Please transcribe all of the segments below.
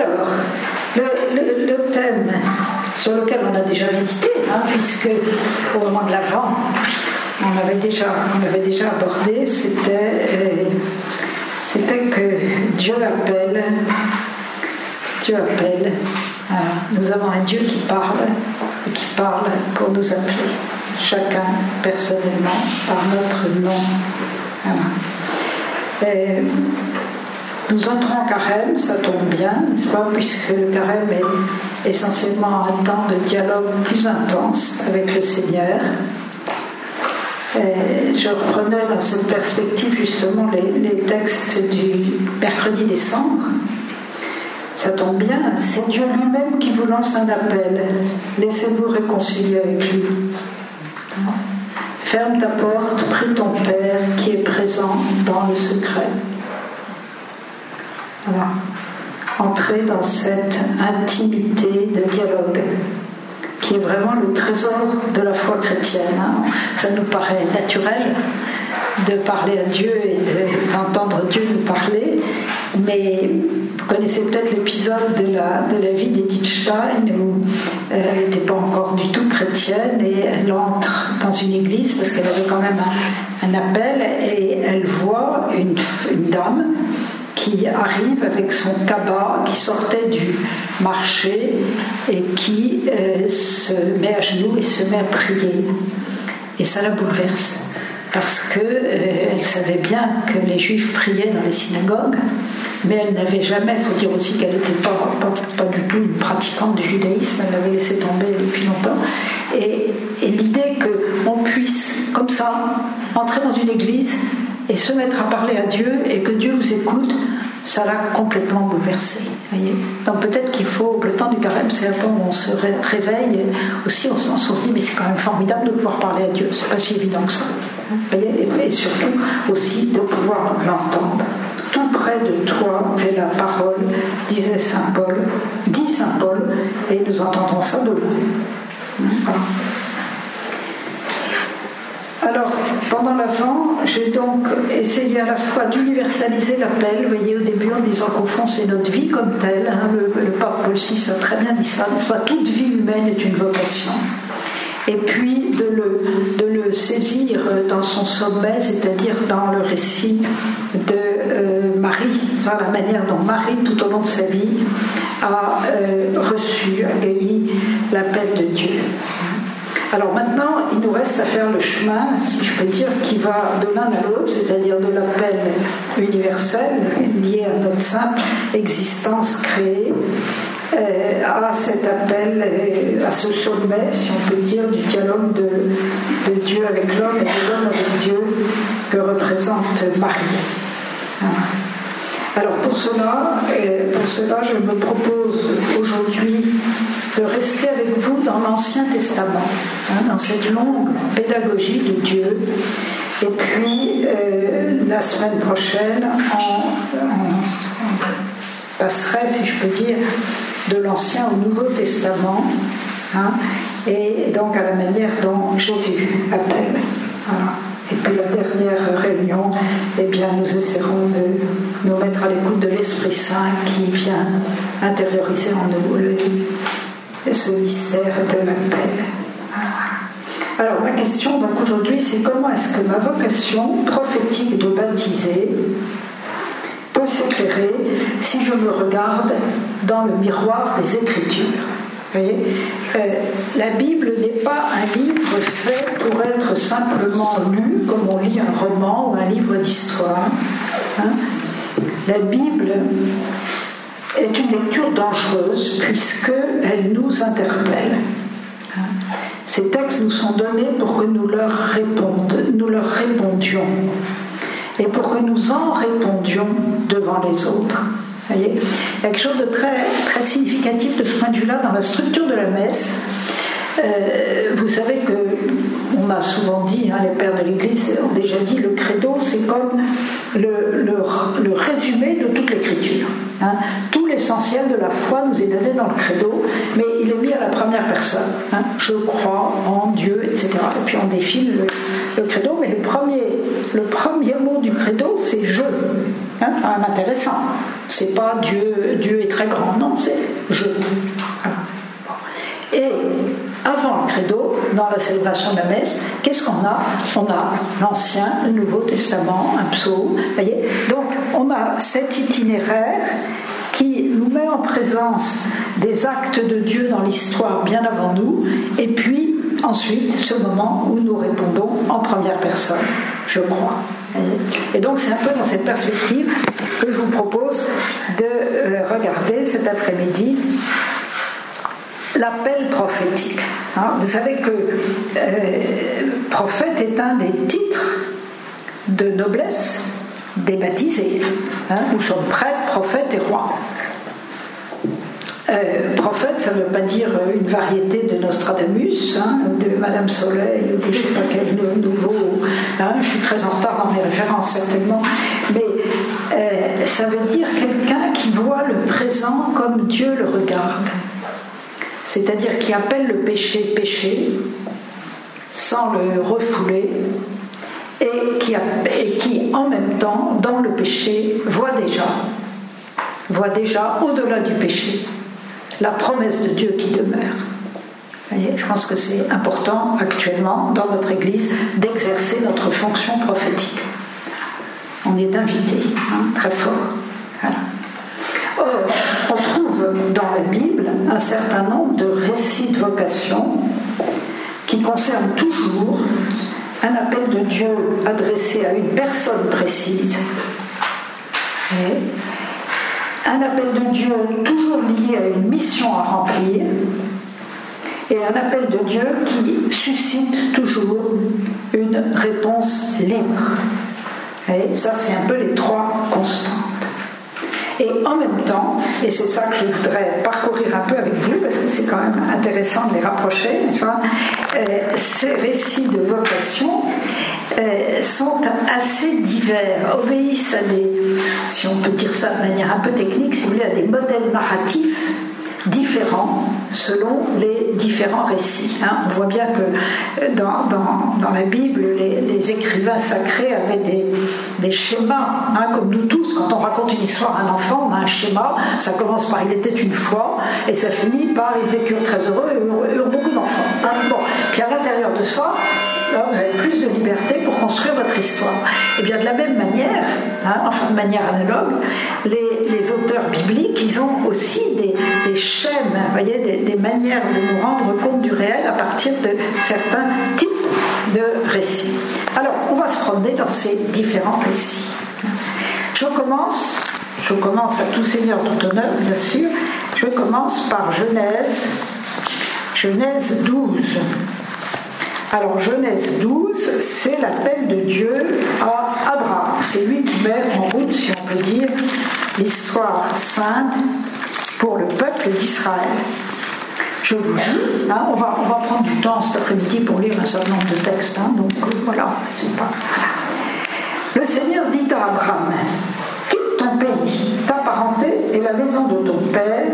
Alors, le, thème sur lequel on a déjà médité, hein, puisque au moment de l'Avent, on avait déjà, déjà abordé, c'était, euh, c'était que Dieu appelle, Dieu appelle, nous avons un Dieu qui parle, et qui parle pour nous appeler, chacun personnellement, par notre nom. Et nous entrons en carême, ça tombe bien, pas, puisque le carême est essentiellement un temps de dialogue plus intense avec le Seigneur. je reprenais dans cette perspective justement les, textes du mercredi décembre. Ça tombe bien, c'est Dieu lui-même qui vous lance un appel. Laissez-vous réconcilier avec lui. Ferme ta porte, prie ton Père qui est présent dans le secret. Entrer dans cette intimité de dialogue qui est vraiment le trésor de la foi chrétienne. Hein. Ça nous paraît naturel de parler à Dieu et d'entendre Dieu nous parler, mais vous connaissez peut-être l'épisode de la, de la vie d'Edith Stein où euh, elle n'était pas encore du tout chrétienne et elle entre dans une église parce qu'elle avait quand même un, appel et elle voit une dame qui arrive avec son cabas, qui sortait du marché et qui euh, se met à genoux et se met à prier. Et ça la bouleverse, parce qu'elle euh, savait bien que les juifs priaient dans les synagogues, mais elle n'avait jamais, il faut dire aussi qu'elle n'était pas, pas, du tout une pratiquante du judaïsme, elle l'avait laissé tomber depuis longtemps. Et, et l'idée qu'on puisse, comme ça, entrer dans une église et se mettre à parler à Dieu et que Dieu vous écoute, ça l'a complètement bouleversé. Donc peut-être qu'il faut, le temps du carême, c'est un temps où on se réveille aussi au sens où on se dit mais c'est quand même formidable de pouvoir parler à Dieu, c'est pas si évident que ça. Et surtout aussi de pouvoir l'entendre. Tout près de toi est la parole, disait Saint Paul, dit Saint Paul, et nous entendrons ça de loin. Alors, pendant l'avant, j'ai donc essayé à la fois d'universaliser l'appel, vous voyez au début en disant qu'au fond c'est notre vie comme telle, hein, le, pape Paul VI a très bien dit ça, toute vie humaine est une vocation. Et puis de le, de le saisir dans son sommet, c'est-à-dire dans le récit de euh, Marie, la manière dont Marie, tout au long de sa vie, a euh, reçu, a gagné l'appel de Dieu. Alors maintenant, il nous reste à faire le chemin, si je peux dire, qui va de l'un à l'autre, c'est-à-dire de l'appel universel lié à notre simple existence créée, euh, à cet appel, euh, à ce sommet, si on peut dire, du dialogue de, Dieu avec l'homme et de l'homme avec Dieu que représente Marie. Alors pour cela, euh, pour cela, je me propose aujourd'hui de rester avec vous dans l'Ancien Testament, hein, dans cette longue pédagogie de Dieu. Et puis, euh, la semaine prochaine, on, passerait, si je peux dire, de l'Ancien au Nouveau Testament, hein, et donc à la manière dont Jésus appelle. Et puis la dernière réunion, eh bien, nous essaierons de nous mettre à l'écoute de l'Esprit Saint qui vient intérioriser en nous le, ce mystère de l'appel. Alors ma question aujourd'hui c'est comment est-ce que ma vocation prophétique de baptiser peut s'éclairer si je me regarde dans le miroir des Écritures? Vous voyez la Bible n'est pas un livre fait pour être simplement lu comme on lit un roman ou un livre d'histoire. Hein. La Bible est une lecture dangereuse puisqu'elle nous interpelle. Ces textes nous sont donnés pour que nous leur répondions et pour que nous en répondions devant les autres. Il y a quelque chose de très, très significatif de ce point de vue-là dans la structure de la messe. Euh, vous savez que on m'a souvent dit, hein, les pères de l'Église ont déjà dit, le credo, c'est comme le, le, résumé de toute l'écriture. Hein. Tout l'essentiel de la foi nous est donné dans le credo, mais il est mis à la première personne. Hein. Je crois en Dieu, etc. Et puis on défile le, credo, mais le premier, le premier mot du credo, c'est je. Intéressant. C'est pas Dieu, Dieu est très grand, non, je. Et avant le credo, dans la célébration de la messe, qu'est-ce qu'on a? On a l'Ancien, le Nouveau Testament, un psaume. Voyez? Donc on a cet itinéraire qui nous met en présence des actes de Dieu dans l'histoire bien avant nous, et puis ensuite ce moment où nous répondons en première personne, je crois. Et donc c'est un peu dans cette perspective que je vous propose de euh, regarder cet après-midi l'appel prophétique. Hein, vous savez que euh, prophète est un des titres de noblesse des baptisés. Hein, nous sommes prêtres, prophètes et rois. Euh, prophète, ça ne veut pas dire une variété de Nostradamus, hein, de Madame Soleil, ou de je ne sais pas quel nouveau. Hein, je suis très en retard dans mes références, certainement. Mais euh, ça veut dire quelqu'un qui voit le présent comme Dieu le regarde. C'est-à-dire qui appelle le péché péché, sans le refouler, et qui, et qui en même temps, dans le péché, voit déjà, voit déjà au-delà du péché la promesse de Dieu qui demeure. Je pense que c'est important actuellement dans notre Église d'exercer notre fonction prophétique. On est invité, hein, très fort. Or, on trouve dans la Bible un certain nombre de récits de vocation qui concernent toujours un appel de Dieu adressé à une personne précise. Un appel de Dieu toujours lié à une mission à remplir et un appel de Dieu qui suscite toujours une réponse libre. Et ça, c'est un peu les trois constantes. Et en même temps, et c'est ça que je voudrais parcourir un peu avec vous, parce que c'est quand même intéressant de les rapprocher, euh, ces récits de vocation euh, sont assez divers, obéissent à des, si on peut dire ça de manière un peu technique, si à des modèles narratifs différents selon les différents récits. Hein. On voit bien que euh, dans, la Bible, les, écrivains sacrés avaient des, schémas, hein, comme nous tous, quand on raconte une histoire à un enfant, on a un schéma, ça commence par il était une fois, et ça finit par ils vécurent très heureux et eurent, beaucoup d'enfants. Hein. Bon. Puis à l'intérieur de ça, là, vous avez plus de liberté pour construire votre histoire. Et bien de la même manière, enfin de manière analogue, les, auteurs bibliques, ils ont aussi des, des schèmes, voyez, des, des, manières de nous rendre compte du réel à partir de certains types de récits. Alors, on va se promener dans ces différents récits. Je commence, je commence à tout seigneur, tout honneur, bien sûr, je commence par Genèse, Genèse 12. Alors Genèse 12, c'est l'appel de Dieu à Abraham. C'est lui qui met en route, si on peut dire, l'histoire sainte pour le peuple d'Israël. Je vous dis, hein, on, va, on va prendre du temps cet après-midi pour lire un certain nombre de textes, hein, donc voilà, c'est pas. Le Seigneur dit à Abraham Quitte ton pays, ta parenté et la maison de ton père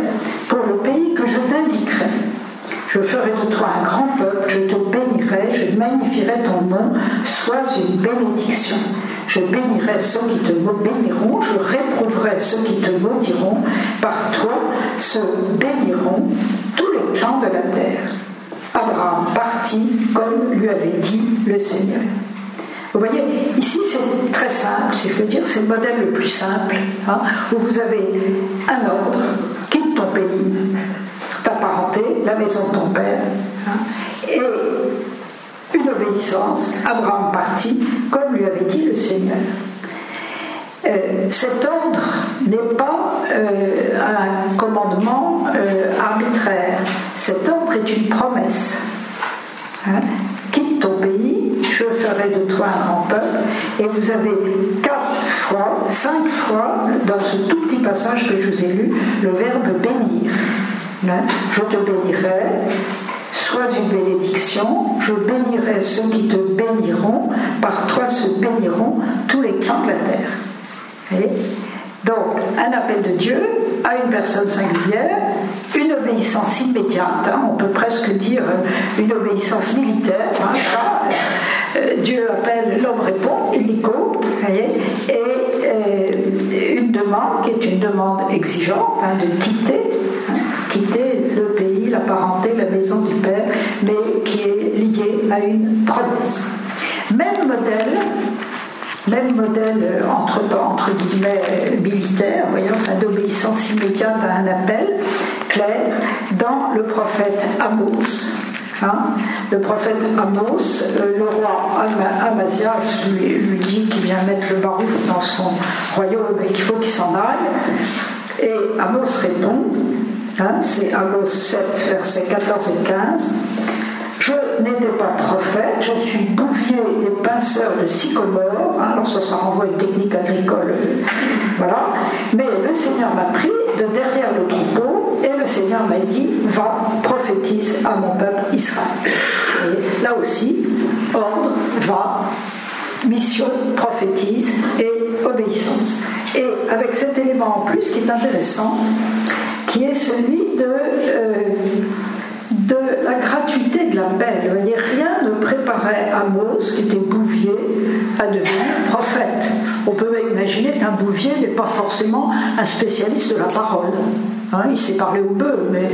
pour le pays que je t'indiquerai. Je ferai de toi un grand peuple, je te bénirai, je magnifierai ton nom, sois une bénédiction. Je bénirai ceux qui te béniront, je réprouverai ceux qui te maudiront. Par toi se béniront tous les clans de la terre. Abraham partit comme lui avait dit le Seigneur. Vous voyez, ici c'est très simple, si je veux dire, c'est le modèle le plus simple, hein, où vous avez un ordre, quitte ton pays, ta parenté, la maison de ton père, hein, et une obéissance. Abraham partit, comme lui avait dit le Seigneur. Euh, cet ordre n'est pas euh, un commandement euh, arbitraire. Cet ordre est une promesse. Hein. Quitte ton pays, je ferai de toi un grand peuple. Et vous avez quatre fois, cinq fois, dans ce tout petit passage que je vous ai lu, le verbe bénir. Je te bénirai, sois une bénédiction, je bénirai ceux qui te béniront, par toi se béniront tous les clans de la terre. donc, un appel de Dieu à une personne singulière, une obéissance immédiate, hein, on peut presque dire une obéissance militaire. Hein, euh, Dieu appelle, l'homme répond, illico, et euh, une demande qui est une demande exigeante hein, de quitter quitter le pays, la parenté, la maison du père, mais qui est lié à une promesse. Même modèle, même modèle entre, entre guillemets militaire, voyons, d'obéissance immédiate à un appel clair dans le prophète Amos. Hein. le prophète Amos, euh, le roi Amazias lui, lui dit qu'il vient mettre le barouf dans son royaume et qu'il faut qu'il s'en aille. Et Amos répond, hein, c'est Amos 7, versets 14 et 15. Je n'étais pas prophète, je suis bouvier et pinceur de sycomore. Alors ça, ça renvoie à une technique agricole. Voilà. Mais le Seigneur m'a pris de derrière le troupeau et le Seigneur m'a dit Va, prophétise à mon peuple Israël. là aussi, ordre, va, mission, prophétise et obéissance. Et avec cet élément en plus qui est intéressant, qui est celui de. Euh, de la gratuité de l'appel. Vous voyez, rien ne préparait Amos, qui était bouvier, à devenir prophète. On peut imaginer qu'un bouvier n'est pas forcément un spécialiste de la parole. Hein, il sait parler aux bœufs, mais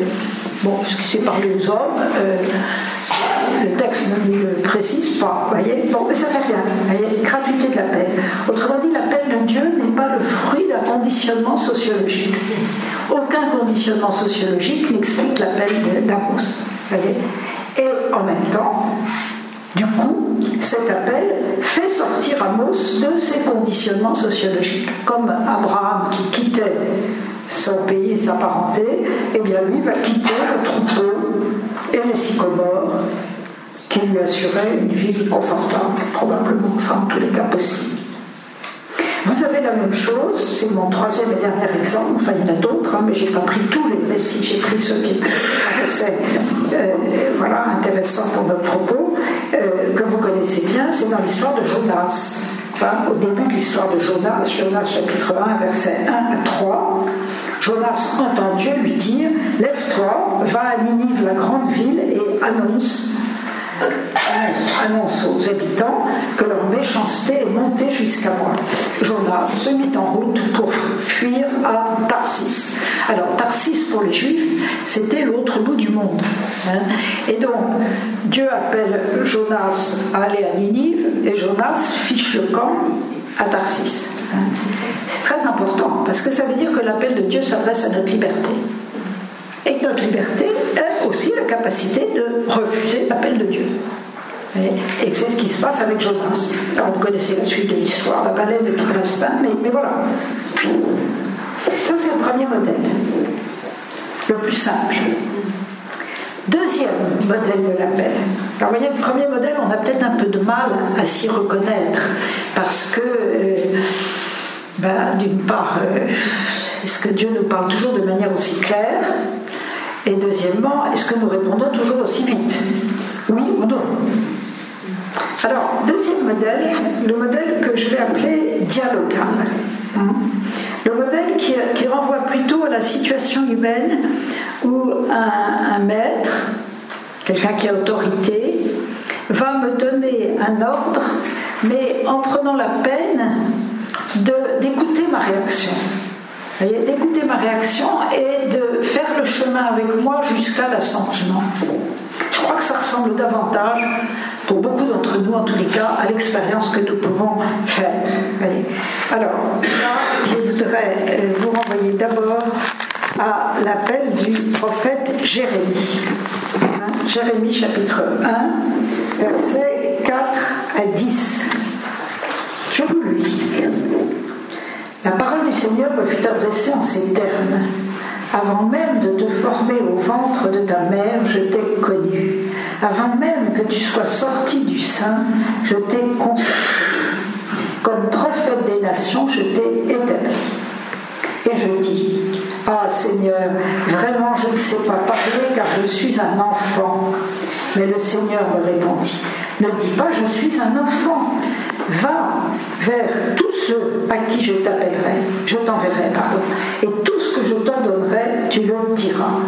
bon, ce qu'il sait aux hommes, euh, le texte ne le précise pas. Voyez bon, mais ça fait rien. Voyez, gratuité de l'appel. Autrement dit, l'appel de Dieu n'est pas le fruit d'un conditionnement sociologique. Aucun conditionnement sociologique n'explique l'appel d'Amos. Et en même temps, du coup, cet appel fait sortir Amos de ses conditionnements sociologiques. Comme Abraham qui quittait son pays et sa parenté, eh bien lui va quitter le troupeau et les sycomores qui lui assuraient une vie confortable, probablement, enfin en tous les cas possible. Vous avez la même chose, c'est mon troisième et dernier exemple, enfin il y en a d'autres, hein, mais je n'ai pas pris tous les récits, j'ai pris ceux qui paraissaient euh, voilà, intéressants pour notre propos, euh, que vous connaissez bien, c'est dans l'histoire de Jonas. au début de l'histoire de Jonas, Jonas chapitre 1, versets 1 à 3, Jonas entend Dieu lui dire Lève-toi, va à Ninive, la grande ville, et annonce annonce, aux habitants que leur méchanceté est montée jusqu'à moi. Jonas se mit en route pour fuir à Tarsis. Alors Tarsis pour les Juifs, c'était l'autre bout du monde. Hein. Et donc Dieu appelle Jonas à aller à Ninive et Jonas fiche le camp à Tarsis. Hein. C'est très important parce que ça veut dire que l'appel de Dieu s'adresse à notre liberté. Et notre liberté a aussi la capacité de refuser l'appel de Dieu. Et c'est ce qui se passe avec Jonas. Alors, vous connaissez la suite de l'histoire, la baleine de tout l'instinct, mais, mais voilà. Ça, c'est le premier modèle, le plus simple. Deuxième modèle de l'appel. Alors, vous voyez, le premier modèle, on a peut-être un peu de mal à s'y reconnaître, parce que, euh, ben, d'une part, euh, est-ce que Dieu nous parle toujours de manière aussi claire Et deuxièmement, est-ce que nous répondons toujours aussi vite Oui ou non alors, deuxième modèle, le modèle que je vais appeler dialogal. Le modèle qui, renvoie plutôt à la situation humaine où un, maître, quelqu'un qui a autorité, va me donner un ordre, mais en prenant la peine d'écouter ma réaction. D'écouter ma réaction et de faire le chemin avec moi jusqu'à l'assentiment. Je crois que ça ressemble davantage pour beaucoup d'entre nous, en tous les cas, à l'expérience que nous pouvons faire. Alors, là, je voudrais euh, vous renvoyer d'abord à l'appel du prophète Jérémie. Hein, Jérémie chapitre 1, versets 4 à 10. Je vous lis. La parole du Seigneur me fut adressée en ces termes. Avant même de te former au ventre de ta mère, je t'ai connu. Avant même que tu sois sorti du sein, je t'ai consacré. Comme prophète des nations, je t'ai établi. Et je dis, Ah Seigneur, vraiment je ne sais pas parler car je suis un enfant. Mais le Seigneur me répondit, ne dis pas je suis un enfant, va vers tous ceux à qui je t'appellerai, je t'enverrai, pardon, et tout ce que je t'en donnerai, tu diras.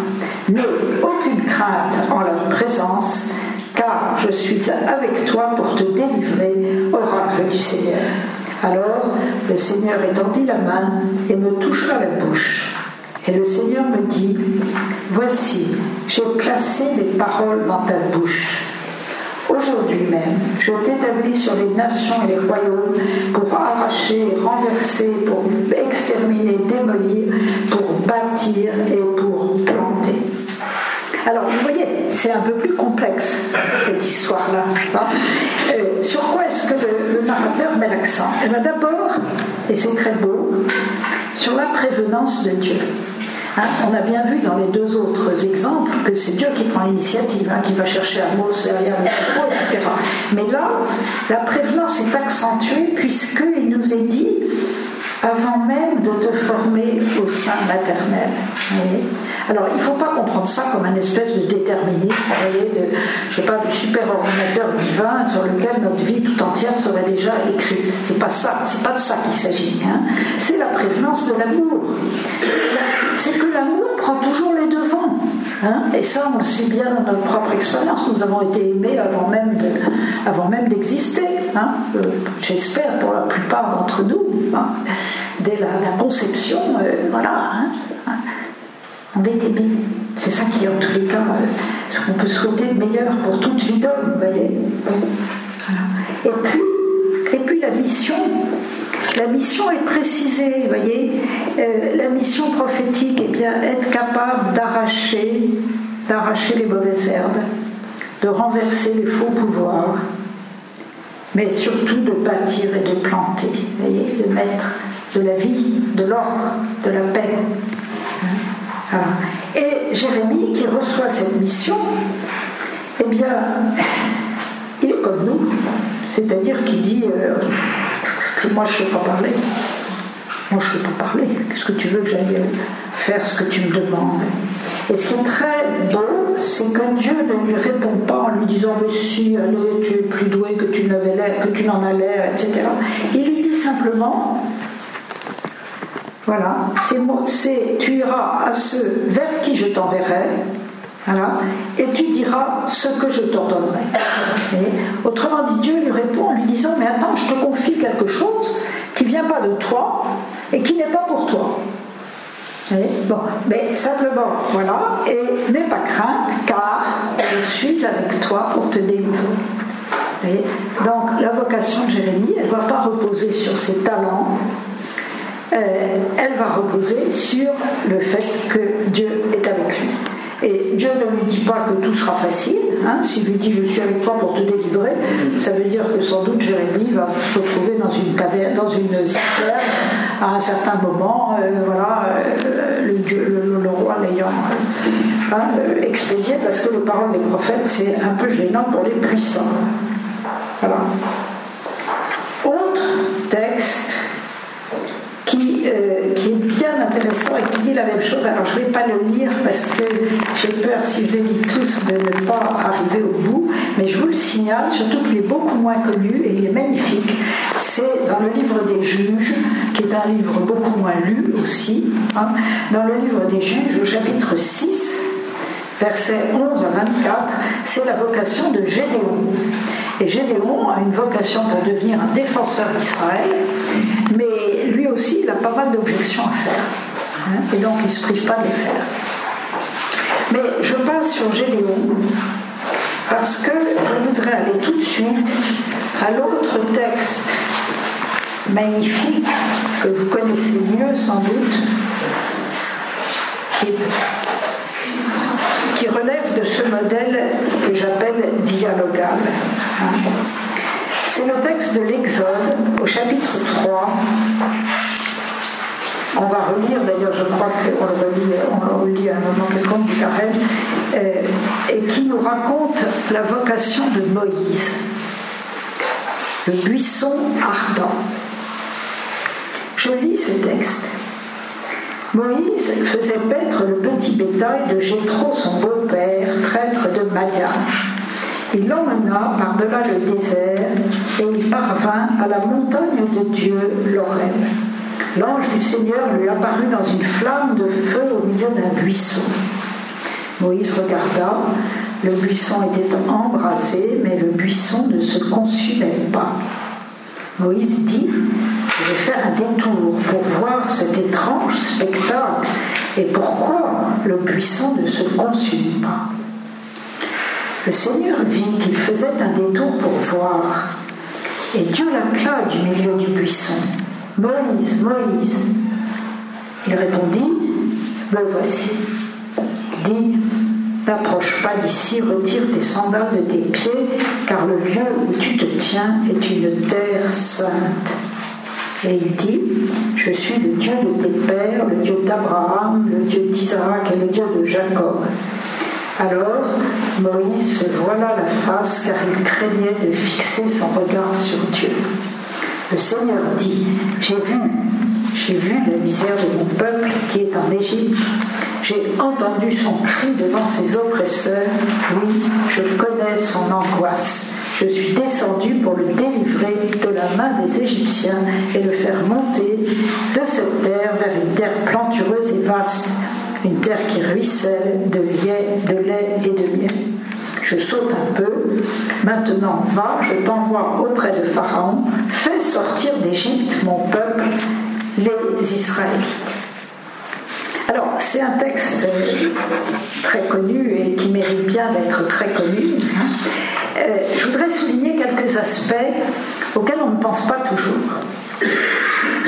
Mais aucune crainte en leur présence, car je suis avec toi pour te délivrer, oracle du Seigneur. Alors le Seigneur étendit la main et me toucha la bouche. Et le Seigneur me dit, voici, j'ai placé les paroles dans ta bouche. Aujourd'hui même, je t'établis sur les nations et les royaumes pour arracher, renverser, pour exterminer, démolir, pour bâtir et pour planter. Alors, vous voyez, c'est un peu plus complexe, cette histoire-là. Euh, sur quoi est-ce que le, narrateur met l'accent? Eh bien d'abord, et c'est très beau, sur la prévenance de Dieu. Hein, on a bien vu dans les deux autres exemples que c'est Dieu qui prend l'initiative, hein, qui va chercher Amos derrière le etc. Mais là, la prévenance est accentuée puisqu'il nous est dit avant même de te former au sein maternel. Alors, il ne faut pas comprendre ça comme un espèce de déterminisme, vous voyez, de, je sais pas, du super ordinateur divin sur lequel notre vie tout entière serait déjà écrite. C'est pas pas de ça qu'il s'agit. Hein. C'est la prévenance de l'amour. C'est que l'amour prend toujours les devants. Hein. Et ça, on le sait bien dans notre propre expérience. Nous avons été aimés avant même, d'exister. Hein. Euh, j'espère pour la plupart d'entre nous. Dès la, conception, euh, voilà. Est aimé. C'est ça qui en tous les cas euh, ce qu'on peut souhaiter de meilleur pour toute vie d'homme, voyez. Et puis, et puis la mission, la mission est précisée, vous voyez. la mission prophétique, est bien, être capable d'arracher, d'arracher les mauvaises herbes, de renverser les faux pouvoirs, mais surtout de bâtir et de planter, voyez, de mettre de la vie, de l'ordre, de la paix. Et Jérémie, qui reçoit cette mission, eh bien, il est comme nous, c'est-à-dire qu'il dit euh, moi je ne sais pas parler. Moi je ne sais pas parler. Qu'est-ce que tu veux que j'aille faire ce que tu me demandes? Et ce qui est très beau, c'est que Dieu ne lui répond pas en lui disant Mais si, allez, tu es plus doué que tu n'en as l'air, etc. Il lui dit simplement voilà, c'est tu iras à ceux vers qui je t'enverrai, voilà, et tu diras ce que je t'ordonnerai. Autrement dit, Dieu lui répond en lui disant Mais attends, je te confie quelque chose qui ne vient pas de toi et qui n'est pas pour toi. Bon, mais simplement, voilà, et n'aie pas crainte, car je suis avec toi pour te délivrer. Donc, la vocation de Jérémie, elle ne va pas reposer sur ses talents, euh, elle va reposer sur le fait que Dieu est avec lui. Et Dieu ne lui dit pas que tout sera facile. Hein. S'il lui dit je suis avec toi pour te délivrer, ça veut dire que sans doute Jérémie va se retrouver dans une caverne, dans une citerne à un certain moment, euh, voilà, euh, le, roi l'ayant hein, expédié parce que le parole des prophètes c'est un peu gênant pour les puissants. Voilà. Autre texte euh, qui, est bien intéressant et qui dit la même chose. Alors je ne vais pas le lire parce que j'ai peur, si je le lis tous, de ne pas arriver au bout, mais je vous le signale, surtout qu'il est beaucoup moins connu et il est magnifique. C'est dans le livre des juges, qui est un livre beaucoup moins lu aussi, hein. dans le livre des juges au chapitre 6, versets 11 à 24, c'est la vocation de Gédéon. Et Gédéon a une vocation pour devenir un défenseur d'Israël, d'objections à faire. Hein, et donc, il ne se prive pas de les faire. Mais je passe sur Gédéon parce que je voudrais aller tout de suite à l'autre texte magnifique que vous connaissez mieux sans doute, qui, qui relève de ce modèle que j'appelle dialogal. C'est le texte de l'Exode au chapitre 3. On va relire, d'ailleurs je crois qu'on le relit, on le relit à un moment quelconque du carême, euh, et qui nous raconte la vocation de Moïse, le buisson ardent. Je lis ce texte. Moïse faisait paître le petit bétail de Jéthro, son beau-père, prêtre de Madian. Il l'emmena par-delà le désert et il parvint à la montagne de Dieu, l'Orel. L'ange du Seigneur lui apparut dans une flamme de feu au milieu d'un buisson. Moïse regarda, le buisson était embrasé, mais le buisson ne se consumait pas. Moïse dit, je vais faire un détour pour voir cet étrange spectacle Et pourquoi le buisson ne se consume pas? Le Seigneur vit qu'il faisait un détour pour voir. Et Dieu l'appela du milieu du buisson. Moïse, Moïse. Il répondit, Me voici. Il dit, N'approche pas d'ici, retire tes sandales de tes pieds, car le lieu où tu te tiens est une terre sainte. Et il dit, je suis le Dieu de tes pères, le Dieu d'Abraham, le Dieu d'Isaac et le Dieu de Jacob. Alors Moïse se voila la face car il craignait de fixer son regard sur Dieu. Le Seigneur dit, j'ai vu, j'ai vu la misère de mon peuple qui est en Égypte. J'ai entendu son cri devant ses oppresseurs. Oui, je connais son angoisse. Je suis descendu pour le délivrer de la main des Égyptiens et le faire monter de cette terre vers une terre plantureuse et vaste, une terre qui ruisselle de lait, de lait et de miel. Je saute un peu. Maintenant, va, je t'envoie auprès de Pharaon. Fais sortir d'Égypte mon peuple, les Israélites. Alors, c'est un texte très connu et qui mérite bien d'être très connu. Hein. Euh, je voudrais souligner quelques aspects auxquels on ne pense pas toujours.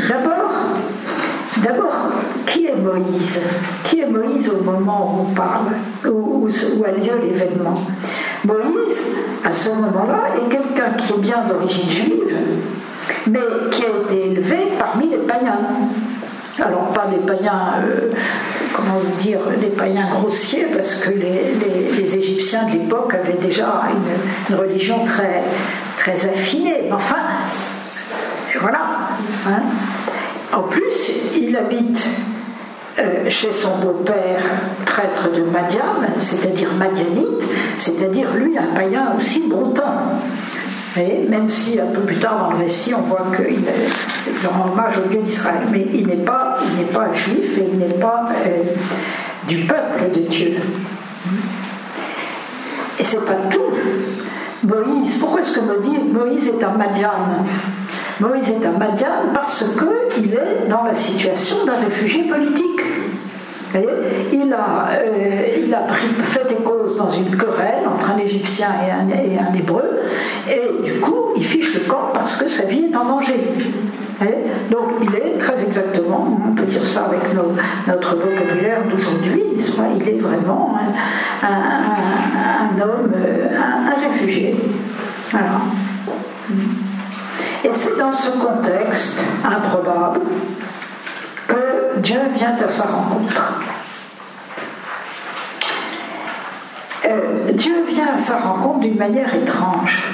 D'abord, d'abord, qui est Moïse? Qui est Moïse au moment où on parle, où, a lieu l'événement? Moïse, à ce moment-là, est quelqu'un qui est bien d'origine juive, mais qui a été élevé parmi les païens. Alors pas des païens, euh, comment dire, des païens grossiers, parce que les, Égyptiens de l'époque avaient déjà une, religion très, très affinée. Mais enfin, voilà. Hein. En plus, il habite euh, chez son beau-père, prêtre de Madian, c'est-à-dire madianite, c'est-à-dire lui un païen aussi bon temps même si un peu plus tard dans le récit, on voit qu'il rend hommage au Dieu d'Israël. Mais il n'est pas, juif et il n'est pas euh, du peuple de Dieu. Et c'est pas tout. Moïse, pourquoi est-ce que Moïse est un Madian Moïse est un Madian parce qu'il est dans la situation d'un réfugié politique il a, euh, il a pris fait et cause dans une querelle entre un Égyptien et un, Hébreu, et du coup, il fiche le camp parce que sa vie est en danger. donc il est très exactement, on peut dire ça avec notre vocabulaire d'aujourd'hui, il est vraiment un, homme, un, réfugié. Et c'est dans ce contexte improbable que Dieu vient à sa rencontre. Euh, Dieu vient à sa rencontre d'une manière étrange.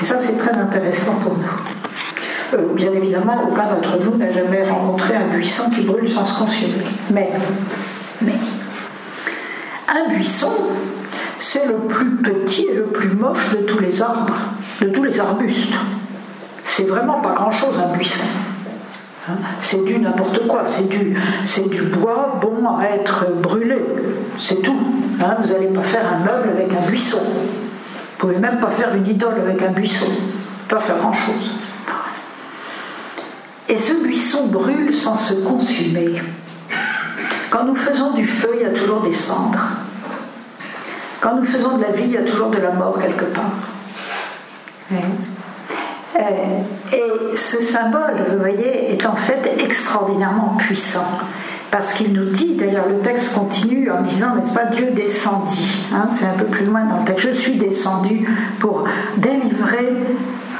Et ça, c'est très intéressant pour nous. Euh, bien évidemment, aucun d'entre nous n'a jamais rencontré un buisson qui brûle sans se consumer. Mais, mais, un buisson, c'est le plus petit et le plus moche de tous les arbres, de tous les arbustes. C'est vraiment pas grand-chose un buisson. Hein? C'est du n'importe quoi, c'est du, du bois bon à être brûlé, c'est tout. Hein? vous n'allez pas faire un meuble avec un buisson. Vous ne pouvez même pas faire une idole avec un buisson. Pas faire grand-chose. Et ce buisson brûle sans se consumer. Quand nous faisons du feu, il y a toujours des cendres. Quand nous faisons de la vie, il y a toujours de la mort quelque part. Hein? Euh, et ce symbole, vous voyez, est en fait extraordinairement puissant. Parce qu'il nous dit, d'ailleurs le texte continue en disant, n'est-ce pas, Dieu descendit. Hein, c'est un peu plus loin dans le texte. Je suis descendu pour délivrer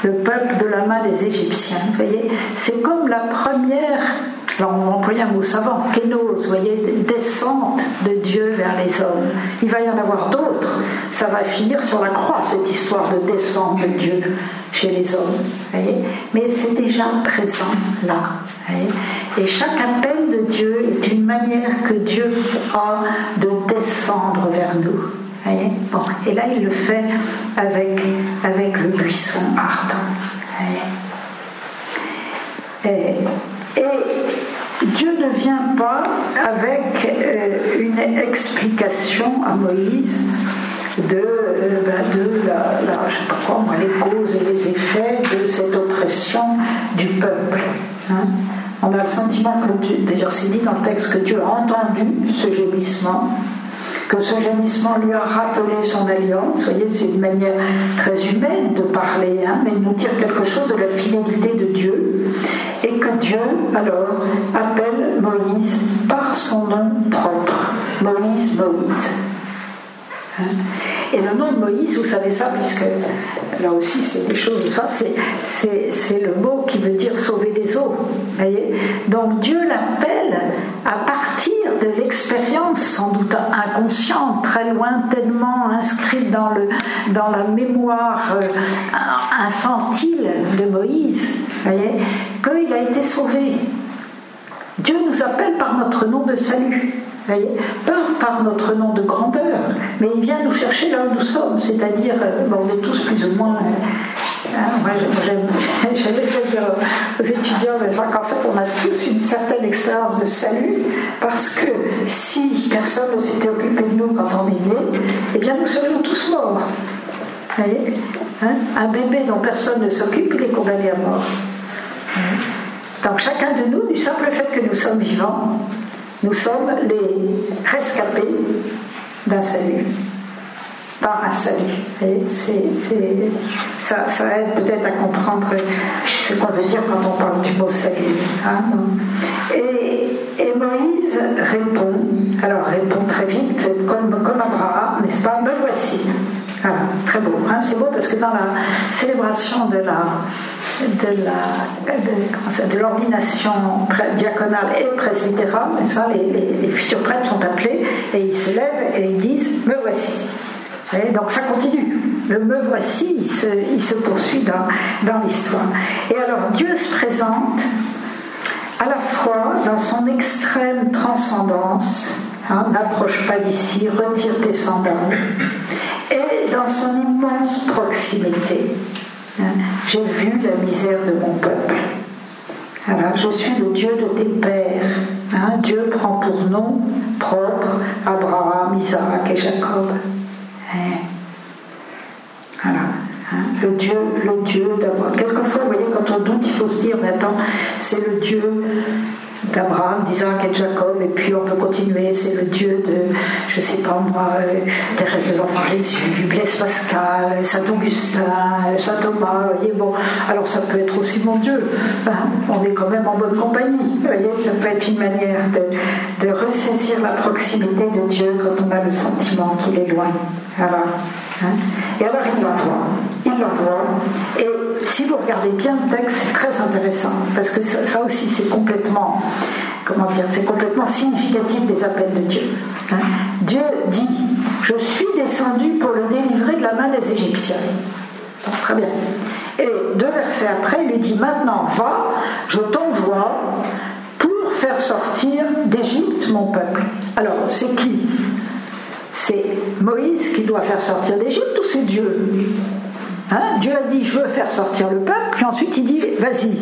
le peuple de la main des Égyptiens. Vous voyez, c'est comme la première, alors on emploie un mot savant, kénos, vous voyez, descente de Dieu vers les hommes. Il va y en avoir d'autres. Ça va finir sur la croix, cette histoire de descente de Dieu chez les hommes. Mais c'est déjà présent là. Et chaque appel de Dieu est une manière que Dieu a de descendre vers nous. Bon. Et là, il le fait avec, avec le buisson ardent. Et, Dieu ne vient pas avec euh, une explication à Moïse de, euh, bah, de la, je sais pas quoi, les causes et les effets de cette oppression du peuple. Hein. On a le sentiment que, d'ailleurs c'est dit dans le texte, que Dieu a entendu ce gémissement, que ce gémissement lui a rappelé son alliance. Vous voyez, c'est une manière très humaine de parler, hein, mais de nous dire quelque chose de la fidélité de Dieu. Et que Dieu, alors, appelle Moïse par son nom propre. Moïse, Moïse. Et le nom de Moïse, vous savez ça, puisque là aussi c'est des choses, ça c'est le mot qui veut dire sauver des eaux. Voyez Donc Dieu l'appelle à partir de l'expérience sans doute inconsciente, très lointainement inscrite dans, le, dans la mémoire euh, infantile de Moïse, voyez, qu'il a été sauvé. Dieu nous appelle par notre nom de salut. Pas par notre nom de grandeur, mais il vient nous chercher là où nous sommes, c'est-à-dire, euh, on est tous plus ou moins. Euh, hein, j'allais dire aux étudiants qu'en fait, on a tous une certaine expérience de salut, parce que si personne ne s'était occupé de nous quand on est né, eh bien, nous serions tous morts. Vous voyez hein, Un bébé dont personne ne s'occupe, il est condamné à mort. Donc chacun de nous, du simple fait que nous sommes vivants, nous sommes les rescapés d'un salut, par un salut. Et c'est, ça, ça, aide peut-être à comprendre ce qu'on veut dire quand on parle du mot salut. Hein. et, Moïse répond, alors répond très vite, comme, comme Abraham, n'est-ce pas? Me voici. Voilà, très beau. Hein. c'est beau parce que dans la célébration de la de l'ordination diaconale et presbytérale, mais ça, les, futurs prêtres sont appelés et ils se lèvent et ils disent Me voici. Et donc ça continue. Le me voici, il se, poursuit dans, dans l'histoire. Et alors Dieu se présente à la fois dans son extrême transcendance, hein, n'approche pas d'ici, retire tes sandales, et dans son immense proximité. J'ai vu la misère de mon peuple. Alors, je suis le Dieu de tes pères. Hein, Dieu prend pour nom propre Abraham, Isaac et Jacob. Hein. Voilà. Hein, le Dieu, le Dieu d'Abraham. Quelquefois, vous voyez, quand on doute, il faut se dire, mais attends, c'est le Dieu d'Abraham, d'Isaac et de Jacob, et puis on peut continuer, c'est le Dieu de, je sais pas moi, euh, Thérèse de l'Enfant Jésus, Blaise Pascal, Saint Augustin, Saint Thomas, vous voyez, bon, alors ça peut être aussi mon Dieu, hein, on est quand même en bonne compagnie, vous voyez, ça peut être une manière de, de ressaisir la proximité de Dieu quand on a le sentiment qu'il est loin. Voilà. Et alors il l'envoie, il l'envoie, et si vous regardez bien le texte, c'est très intéressant, parce que ça, aussi c'est complètement, comment dire, c'est complètement significatif des appels de Dieu. Hein. Dieu dit, je suis descendu pour le délivrer de la main des Égyptiens. très bien. Et deux versets après, il lui dit, maintenant va, je t'envoie pour faire sortir d'Égypte mon peuple. Alors, c'est qui C'est Moïse qui doit faire sortir d'Égypte ou c'est Dieu Hein? Dieu a dit je veux faire sortir le peuple, puis ensuite il dit vas-y.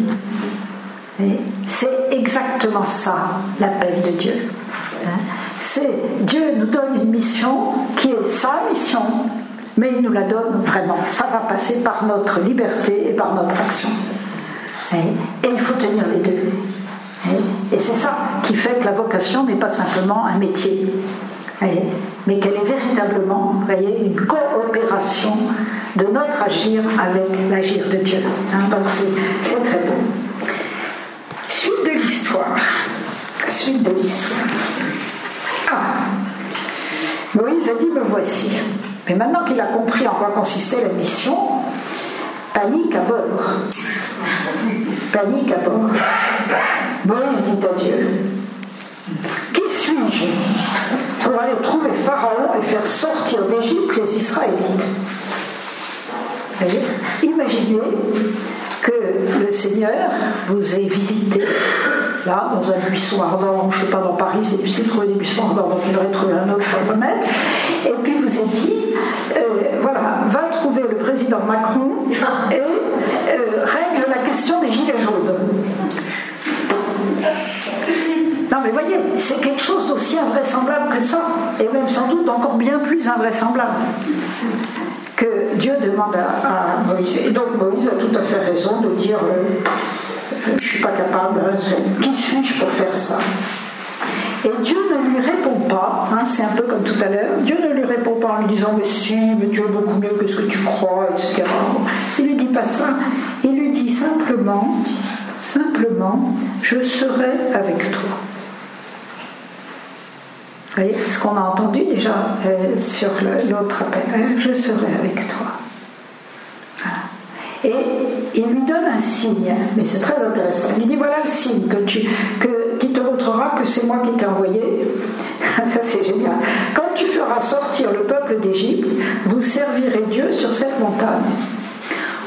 C'est exactement ça l'appel de Dieu. Hein? C'est Dieu nous donne une mission qui est sa mission, mais il nous la donne vraiment. Ça va passer par notre liberté et par notre action. Et il faut tenir les deux. Et c'est ça qui fait que la vocation n'est pas simplement un métier, mais qu'elle est véritablement voyez, une coopération de notre agir avec l'agir de Dieu. Hein, donc c'est très beau. Suite de l'histoire. Suite de l'histoire. Ah Moïse a dit Me voici. Mais maintenant qu'il a compris en quoi consistait la mission, panique à bord. Panique à bord. Moïse dit à Dieu suis-je pour aller trouver Pharaon et faire sortir d'Égypte les Israélites Imaginez que le Seigneur vous ait visité là, dans un buisson ardent, je ne sais pas, dans Paris, c'est difficile de trouver des buissons ardents, donc il aurait trouvé un autre remède, et puis vous ait dit, euh, voilà, va trouver le président Macron et euh, règle la question des gilets jaunes. Mais voyez, c'est quelque chose d'aussi invraisemblable que ça, et même sans doute encore bien plus invraisemblable que Dieu demande à, Moïse. Et donc Moïse a tout à fait raison de dire euh, je ne suis pas capable, qui suis-je pour faire ça? Et Dieu ne lui répond pas, hein, c'est un peu comme tout à l'heure, Dieu ne lui répond pas en lui disant Mais si, mais Dieu est beaucoup mieux que ce que tu crois, etc. Il ne lui dit pas ça, il lui dit simplement Simplement, je serai avec toi. Vous voyez ce qu'on a entendu déjà euh, sur l'autre appel hein, Je serai avec toi. Et il lui donne un signe, mais c'est très intéressant. Il lui dit voilà le signe que, qui te montrera que c'est moi qui t'ai envoyé. Ça c'est génial. Quand tu feras sortir le peuple d'Égypte, vous servirez Dieu sur cette montagne.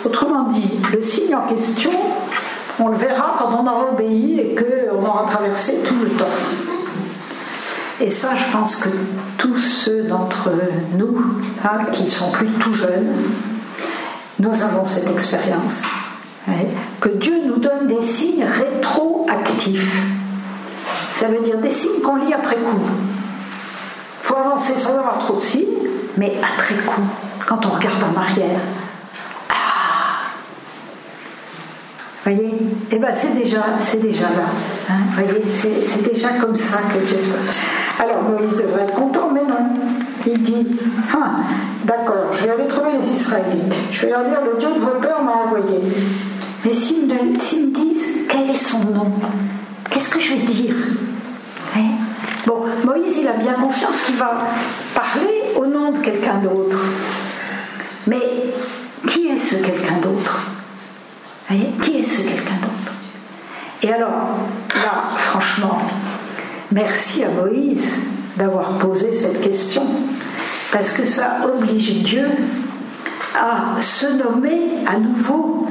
Autrement dit, le signe en question, on le verra quand on aura obéi et qu'on aura traversé tout le temps. Et ça, je pense que tous ceux d'entre nous hein, qui sont plus tout jeunes, nous avons cette expérience. que Dieu nous donne des signes rétroactifs. Ça veut dire des signes qu'on lit après coup. Il faut avancer sans avoir trop de signes, mais après coup, quand on regarde en arrière. voyez? Eh bien, c'est déjà, déjà là. Hein voyez, c'est, déjà comme ça que se Alors, Moïse devrait être content, mais non. Il dit ah, D'accord, je vais aller trouver les Israélites. Je vais leur dire Le Dieu de vos peurs m'a envoyé. Mais s'ils me, disent quel est son nom, qu'est-ce que je vais dire? Hein? Bon, Moïse, il a bien conscience qu'il va parler au nom de quelqu'un d'autre. Mais qui est ce quelqu'un d'autre? Qui est ce quelqu'un d'autre Et alors, là, franchement, merci à Moïse d'avoir posé cette question, parce que ça oblige Dieu à se nommer à nouveau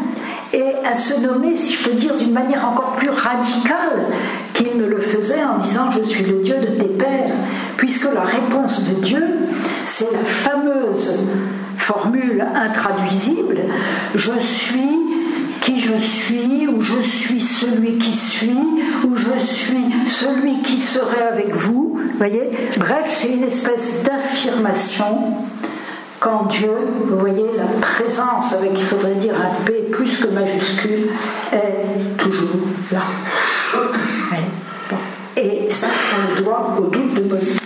et à se nommer, si je peux dire, d'une manière encore plus radicale qu'il ne le faisait en disant Je suis le Dieu de tes pères, puisque la réponse de Dieu, c'est la fameuse formule intraduisible Je suis qui je suis, ou je suis celui qui suis, ou je suis celui qui serait avec vous. voyez Bref, c'est une espèce d'affirmation quand Dieu, vous voyez, la présence avec, il faudrait dire un P plus que majuscule, est toujours là. Et ça, on le doit au doute de Moïse.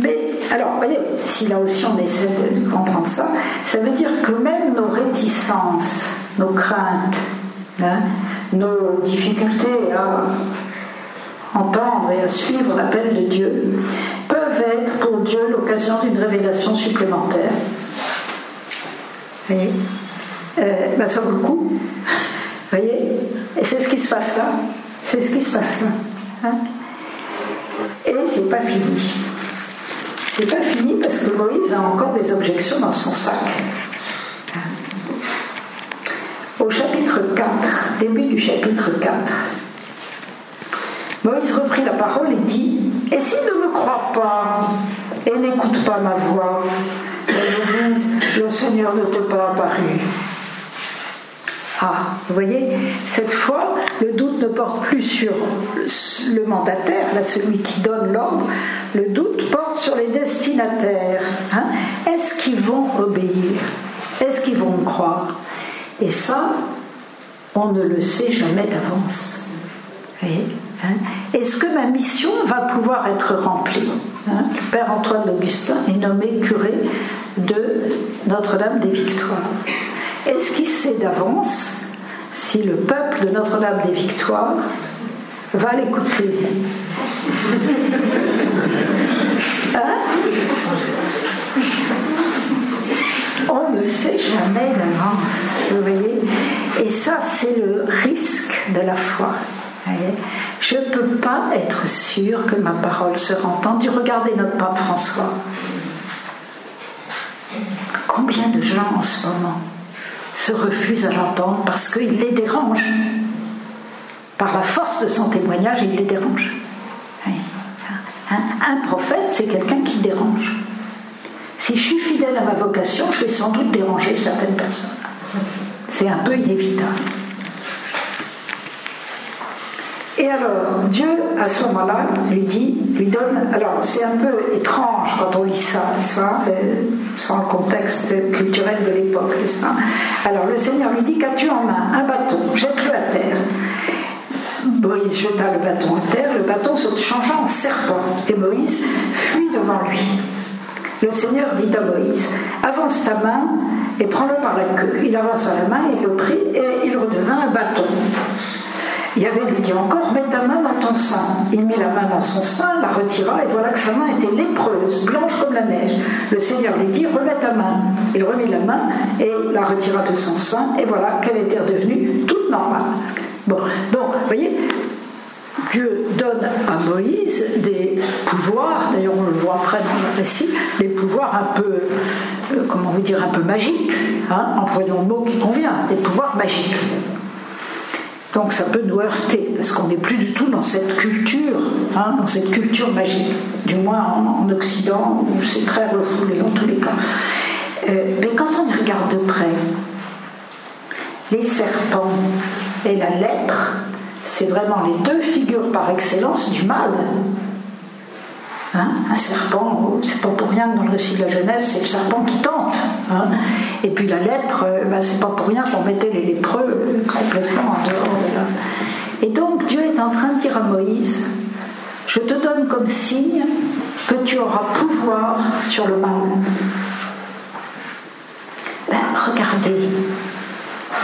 Mais, alors, vous voyez, si là aussi on essaie de comprendre ça, ça veut dire que même nos réticences, nos craintes, hein, nos difficultés à entendre et à suivre l'appel de Dieu peuvent être pour Dieu l'occasion d'une révélation supplémentaire. Vous voyez euh, ben, Ça vaut le coup. Vous voyez Et c'est ce qui se passe là. C'est ce qui se passe là. Hein et c'est pas fini. C'est pas fini parce que Moïse a encore des objections dans son sac au chapitre 4, début du chapitre 4. Moïse reprit la parole et dit Et s'il ne me croit pas et n'écoute pas ma voix, et me disent Le Seigneur ne te pas apparu. Ah, vous voyez, cette fois, le doute ne porte plus sur le mandataire, là, celui qui donne l'ordre, le doute porte sur les destinataires. Hein. Est-ce qu'ils vont obéir? Est-ce qu'ils vont croire? Et ça, on ne le sait jamais d'avance. Hein? Est-ce que ma mission va pouvoir être remplie hein? Le Père Antoine d'Augustin est nommé curé de Notre-Dame des Victoires. Est-ce qu'il sait d'avance si le peuple de Notre-Dame des Victoires va l'écouter? Hein? On ne sait jamais d'avance, vous voyez. Et ça, c'est le risque de la foi. Je ne peux pas être sûr que ma parole sera entendue. Regardez notre pape François. Combien de gens en ce moment se refusent à l'entendre parce qu'il les dérange Par la force de son témoignage, il les dérange. Un prophète, c'est quelqu'un qui dérange. Si je suis fidèle à ma vocation, je vais sans doute déranger certaines personnes. C'est un peu inévitable. Et alors, Dieu, à ce moment-là, lui dit, lui donne. Alors, c'est un peu étrange quand on lit ça, ça euh, sans le contexte culturel de l'époque, Alors, le Seigneur lui dit Qu'as-tu en main? Un bâton, jette-le à terre. Moïse jeta le bâton à terre, le bâton se changea en serpent, et Moïse fuit devant lui. Le Seigneur dit à Moïse, avance ta main et prends-le par la queue. Il avança la main, il le prit et il redevint un bâton. Yahvé lui dit encore, mets ta main dans ton sein. Il mit la main dans son sein, la retira, et voilà que sa main était lépreuse, blanche comme la neige. Le Seigneur lui dit, remets ta main. Il remit la main et la retira de son sein, et voilà qu'elle était redevenue toute normale. Bon, donc, vous voyez, Dieu donne à Moïse des pouvoirs, d'ailleurs on le voit après le récit, des pouvoirs un peu, euh, comment vous dire, un peu magiques, hein, employons le mot qui convient, des pouvoirs magiques. Donc ça peut nous heurter, parce qu'on n'est plus du tout dans cette culture, hein, dans cette culture magique, du moins en, Occident, où c'est très refoulé dans tous les cas. Euh, mais quand on y regarde de près, les serpents et la lèpre, c'est vraiment les deux figures par excellence du mal. Hein, un serpent, c'est pas pour rien que dans le récit de la jeunesse, c'est le serpent qui tente. Hein. Et puis la lèpre, euh, ben, c'est pas pour rien qu'on mettait les lépreux complètement en dehors de. Et donc Dieu est en train de dire à Moïse, je te donne comme signe que tu auras pouvoir sur le mal. Ben, regardez,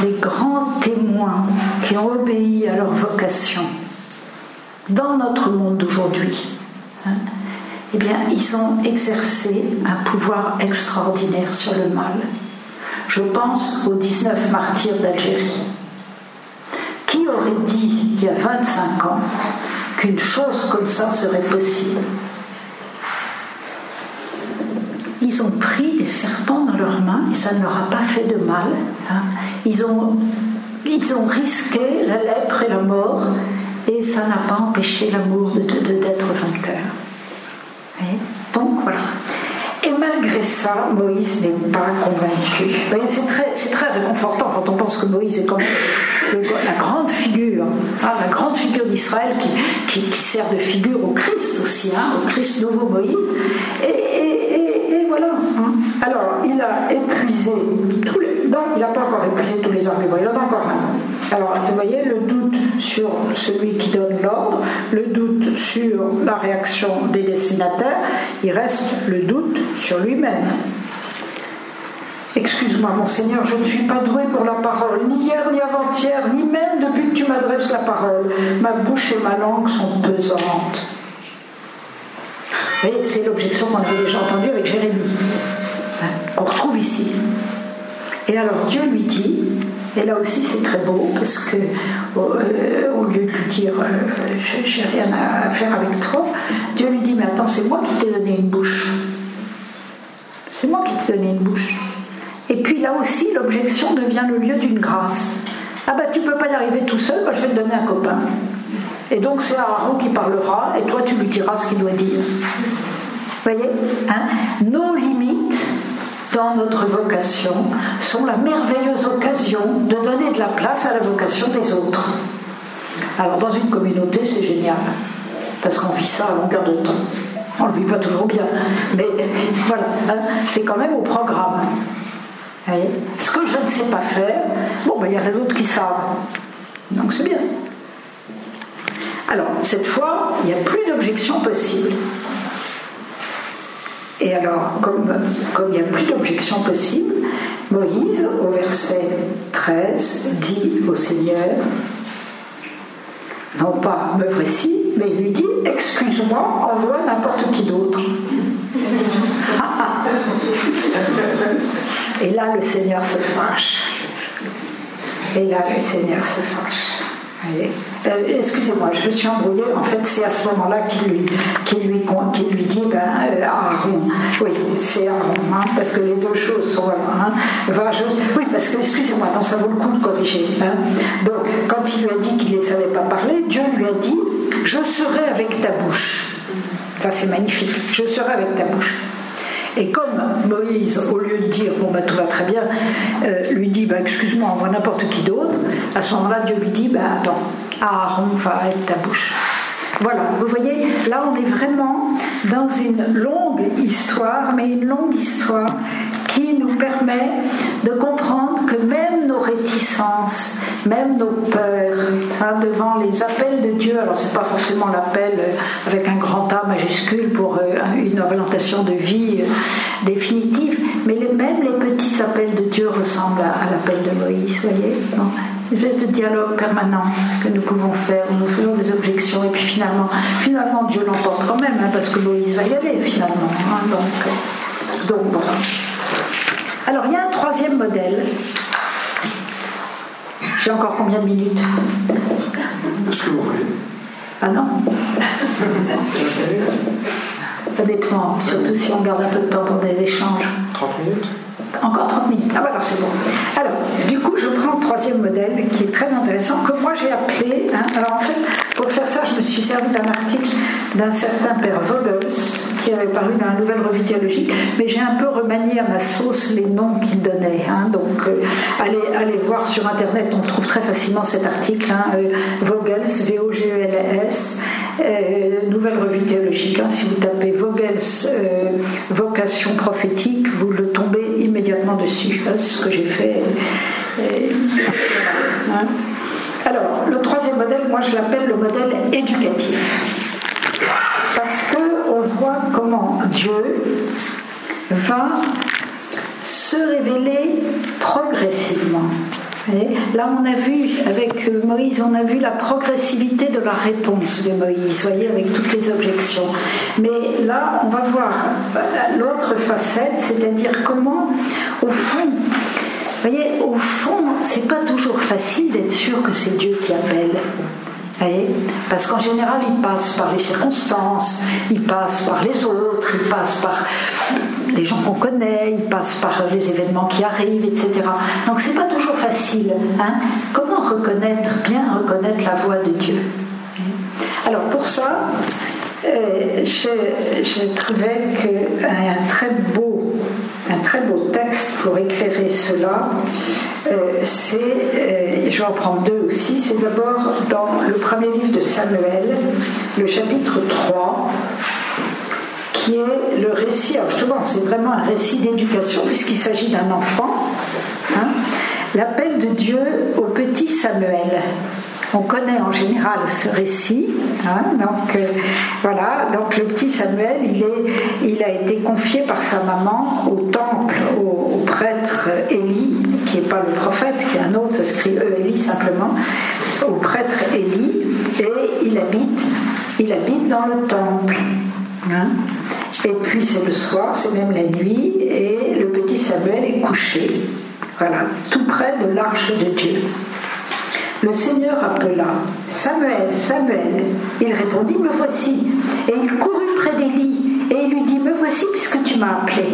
les grands témoins qui ont obéi à leur vocation dans notre monde d'aujourd'hui, hein, eh bien, ils ont exercé un pouvoir extraordinaire sur le mal. Je pense aux 19 martyrs d'Algérie. Qui aurait dit il y a 25 ans qu'une chose comme ça serait possible? Ils ont pris des serpents dans leurs mains et ça ne leur a pas fait de mal. Hein. Ils, ont, risqué la lèpre et la mort et ça n'a pas empêché l'amour d'être de, vainqueur. Donc voilà. Et malgré ça, Moïse n'est pas convaincu. C'est très, très, réconfortant quand on pense que Moïse est comme la grande figure, hein, la grande figure d'Israël qui, qui, sert de figure au Christ aussi, hein, au Christ nouveau Moïse. Et, voilà. Hein. Alors, il a épuisé tous les. Non, il n'a pas encore épuisé tous les arguments, il en a encore un. Alors, vous voyez, le doute sur celui qui donne l'ordre, le doute sur la réaction des destinataires, il reste le doute sur lui-même. Excuse-moi, mon Seigneur, je ne suis pas doué pour la parole, ni hier, ni avant-hier, ni même depuis que tu m'adresses la parole. Ma bouche et ma langue sont pesantes. Et c'est l'objection qu'on avait déjà entendue avec Jérémie, hein, qu'on retrouve ici. Et alors Dieu lui dit, et là aussi c'est très beau, parce que au, euh, lieu de lui dire euh, j'ai rien à faire avec toi, Dieu lui dit mais attends c'est moi qui t'ai donné une bouche. C'est moi qui t'ai donné une bouche. Et puis là aussi l'objection devient le lieu d'une grâce. Ah bah tu peux pas y arriver tout seul, bah, je vais te donner un copain. Et donc c'est Aaron qui parlera et toi tu lui diras ce qu'il doit dire. Vous voyez hein? Nos dans notre vocation sont la merveilleuse occasion de donner de la place à la vocation des autres. Alors dans une communauté c'est génial parce qu'on vit ça à longueur de temps. On ne le vit pas toujours bien, mais voilà, hein, c'est quand même au programme. Ce que je ne sais pas faire, bon, ben, il y a d'autres qui savent. Donc c'est bien. Alors, cette fois, il n'y a plus d'objection possible. Et alors, comme, il n'y a plus d'objection possible, Moïse, au verset 13, dit au Seigneur, non pas me voici, mais il lui dit, excuse-moi, envoie n'importe qui d'autre. Et là, le Seigneur se fâche. Et là, le Seigneur se fâche. Euh, excusez-moi, je me suis embrouillée. En fait, c'est à ce moment-là qu'il lui, lui, lui dit ben, euh, Aaron. Oui, c'est Aaron, hein, parce que les deux choses sont. Hein, oui, parce que, excusez-moi, ça vaut le coup de corriger. Hein. Donc, quand il lui a dit qu'il ne savait pas parler, Dieu lui a dit Je serai avec ta bouche. Ça, c'est magnifique. Je serai avec ta bouche. Et comme Moïse, au lieu de dire bon bah tout va très bien, euh, lui dit bah excuse-moi, envoie n'importe qui d'autre, à ce moment-là Dieu lui dit bah attends, Aaron va être ta bouche. Voilà, vous voyez, là on est vraiment dans une longue histoire, mais une longue histoire qui nous permet de comprendre que même nos réticences, même nos peurs, ça, devant les appels de Dieu. Alors, c'est pas forcément l'appel avec un grand A majuscule pour euh, une orientation de vie euh, définitive, mais même les petits appels de Dieu ressemblent à, l'appel de Moïse, voyez une espèce de dialogue permanent que nous pouvons faire, nous faisons des objections, et puis finalement, finalement Dieu l'emporte quand même, hein, parce que Moïse va y aller finalement. Hein, donc voilà. Alors il y a un troisième modèle. J'ai encore combien de minutes Ce que vous voulez. Ah non Honnêtement, surtout si on garde un peu de temps pour des échanges. 30 minutes encore 30 minutes. Ah voilà, c'est bon. Alors, du coup, je prends le troisième modèle qui est très intéressant, que moi j'ai appelé. Hein, alors en fait, pour faire ça, je me suis servi d'un article d'un certain père Vogels qui avait paru dans la nouvelle revue théologique, mais j'ai un peu remanié à ma sauce les noms qu'il donnait. Hein, donc, euh, allez, allez voir sur internet, on trouve très facilement cet article. Hein, euh, Vogels, V-O-G-E-L-S. Euh, nouvelle revue théologique. Hein. si vous tapez Vogels vocation prophétique, vous le tombez immédiatement dessus. c'est ce que j'ai fait. Alors, le troisième modèle, moi je l'appelle le modèle éducatif. Parce qu'on comment Dieu va se révéler progressivement. là, on a vu avec Moïse, on a vu la progressivité de la réponse de Moïse, voyez, avec toutes les objections. Mais là, on va voir l'autre facette, c'est-à-dire comment, au fond, voyez, au fond, c'est pas toujours facile d'être sûr que c'est Dieu qui appelle. Parce qu'en général, il passe par les circonstances, il passe par les autres, il passe par les gens qu'on connaît, il passe par les événements qui arrivent, etc. Donc c'est pas toujours facile. Hein Comment reconnaître, bien reconnaître la voix de Dieu? Alors pour ça, euh, je, trouvais qu'un très beau, un très beau texte pour éclairer cela, euh, c'est, euh, je vais en prendre deux aussi, c'est d'abord dans le premier livre de Samuel, le chapitre 3, qui est le récit, alors justement c'est vraiment un récit d'éducation puisqu'il s'agit d'un enfant, hein, l'appel de Dieu au petit Samuel. On connaît en général ce récit. Hein, donc euh, voilà, donc le petit Samuel, il, a été confié par sa maman au temple, au, prêtre Élie, qui n'est pas le prophète, qui est un autre, ça s'écrit Élie simplement, au prêtre Élie, et il habite, il habite dans le temple. Hein. Et puis c'est le soir, c'est même la nuit, et le petit Samuel est couché, voilà, tout près de l'arche de Dieu. Le Seigneur appela Samuel, Samuel. Il répondit Me voici. Et il courut près d'Élie et il lui dit Me voici puisque tu m'as appelé.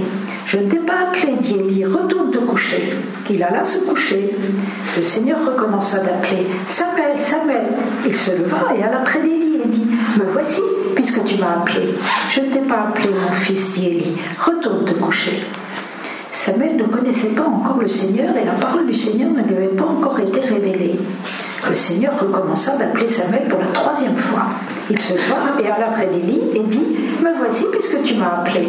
Je ne t'ai pas appelé, dit Élie, retourne te coucher. Il alla se coucher. Le Seigneur recommença d'appeler Samuel, Samuel. Il se leva et alla près d'Élie et dit Me voici puisque tu m'as appelé. Je ne t'ai pas appelé, mon fils, dit Élie, retourne te coucher. Samuel ne connaissait pas encore le Seigneur et la parole du Seigneur ne lui avait pas encore été révélée. Le Seigneur recommença d'appeler Samuel pour la troisième fois. Il se leva et alla près d'Élie et dit Me voici puisque tu m'as appelé?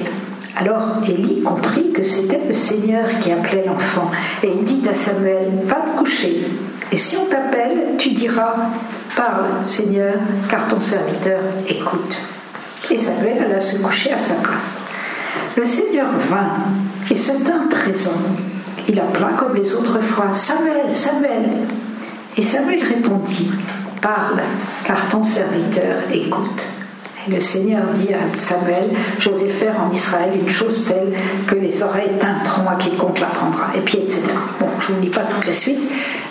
Alors Élie comprit que c'était le Seigneur qui appelait l'enfant. Et il dit à Samuel Va te coucher. Et si on t'appelle, tu diras Parle, Seigneur, car ton serviteur écoute. Et Samuel alla se coucher à sa place. Le Seigneur vint et tint présent. Il appela comme les autres fois Samuel, Samuel. Et Samuel répondit Parle, car ton serviteur écoute. Et le Seigneur dit à Samuel Je vais faire en Israël une chose telle que les oreilles tinteront à quiconque l'apprendra. Et puis, etc. Bon, je ne lis pas toute la suite.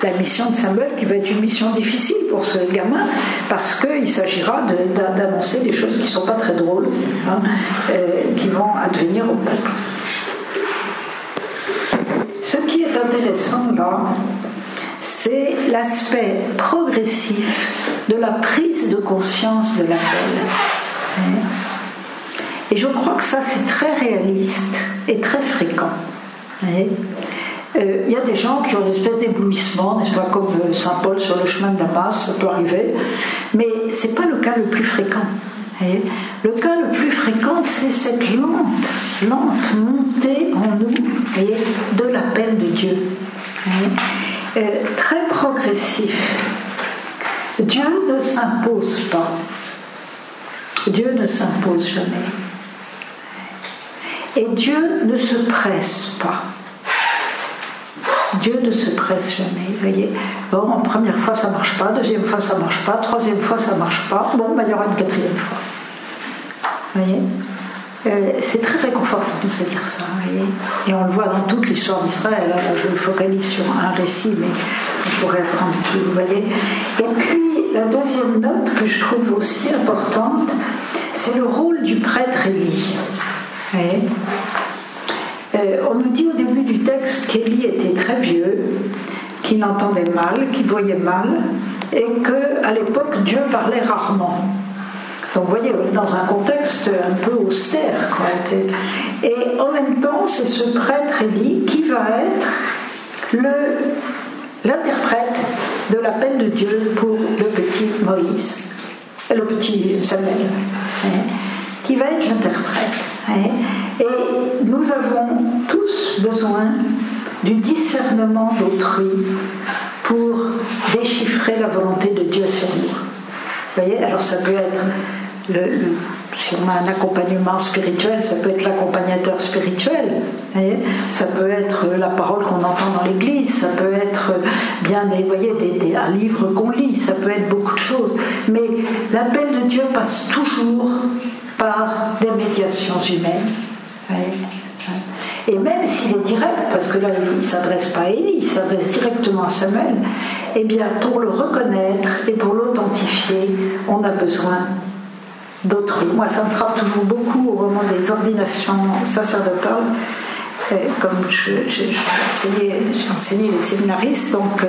La mission de Samuel qui va être une mission difficile pour ce gamin parce qu'il s'agira d'annoncer des choses qui ne sont pas très drôles, hein, euh, qui vont advenir au peuple. Ce qui est intéressant là, c'est l'aspect progressif de la prise de conscience de l'appel. Et je crois que ça, c'est très réaliste et très fréquent. Euh, il y a des gens qui ont une espèce d'éblouissement, n'est-ce pas, comme Saint Paul sur le chemin de Damas, ça peut arriver, mais ce n'est pas le cas le plus fréquent. Le cas le plus fréquent, c'est cette lente, lente montée en nous de l'appel de Dieu. très progressif. Dieu ne s'impose pas. Dieu ne s'impose jamais. Et Dieu ne se presse pas. Dieu ne se presse jamais. Vous voyez Bon, première fois, ça marche pas. Deuxième fois, ça marche pas. Troisième fois, ça marche pas. Bon, ben, il y aura une quatrième fois. Vous voyez? Euh, c'est très réconfortant de se dire ça. Et on le voit dans toute l'histoire d'Israël. Là, je me focalise sur un récit, mais on pourrait prendre tout. Vous voyez Et puis, la deuxième note que je trouve aussi importante, c'est le rôle du prêtre Élie. Euh, on nous dit au début du texte qu'Élie était très vieux, qu'il entendait mal, qu'il voyait mal, et qu'à l'époque Dieu parlait rarement. Donc vous voyez, on est dans un contexte un peu austère. Quoi. Et en même temps, c'est ce prêtre Élie qui va être l'interprète de l'appel de Dieu pour le petit Moïse, le petit Samuel, hein, qui va être l'interprète. Hein. Et nous avons tous besoin du discernement d'autrui pour déchiffrer la volonté de Dieu sur nous. Vous voyez, alors ça peut être le, un accompagnement spirituel, ça peut être l'accompagnateur spirituel, ça peut être la parole qu'on entend dans l'église, ça peut être bien des, voyez, des, un livre qu'on lit, ça peut être beaucoup de choses. Mais l'appel de Dieu passe toujours par des médiations humaines. Et même s'il est direct, parce que là il ne s'adresse pas à Élie, il s'adresse directement à Samuel, eh bien pour le reconnaître et pour l'authentifier, on a besoin d'autrui. Moi, ça me frappe toujours beaucoup au moment des ordinations sacerdotales. comme j'ai enseigné, les séminaristes, donc euh,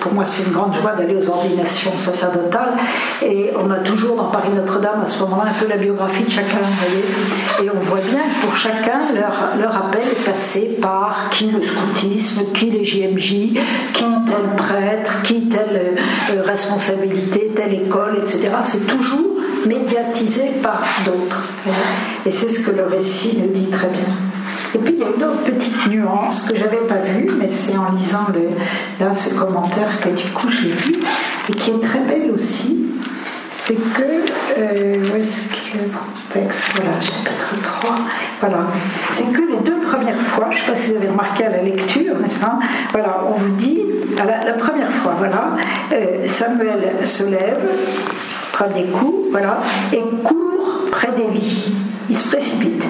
pour moi c'est une grande joie d'aller aux ordinations sacerdotales. Et on a toujours dans Paris Notre-Dame à ce moment-là un peu la biographie de chacun, Et on voit bien que pour chacun, leur, leur appel est passé par qui le scoutisme, qui les JMJ, qui tel prêtre, qui telle euh, responsabilité, telle école, etc. C'est toujours médiatisé par d'autres. Et c'est ce que le récit nous dit très bien. Et puis il y a une autre petite nuance que j'avais pas vue, mais c'est en lisant là ce commentaire que du coup j'ai vu et qui est très belle aussi. C'est que, euh, où est-ce que texte, voilà, chapitre 3, voilà, c'est que les deux premières fois, je ne sais pas si vous avez remarqué à la lecture, Voilà, on vous dit, la, la première fois, voilà, euh, Samuel se lève, des coups, voilà, et court près des lits. Il se précipite.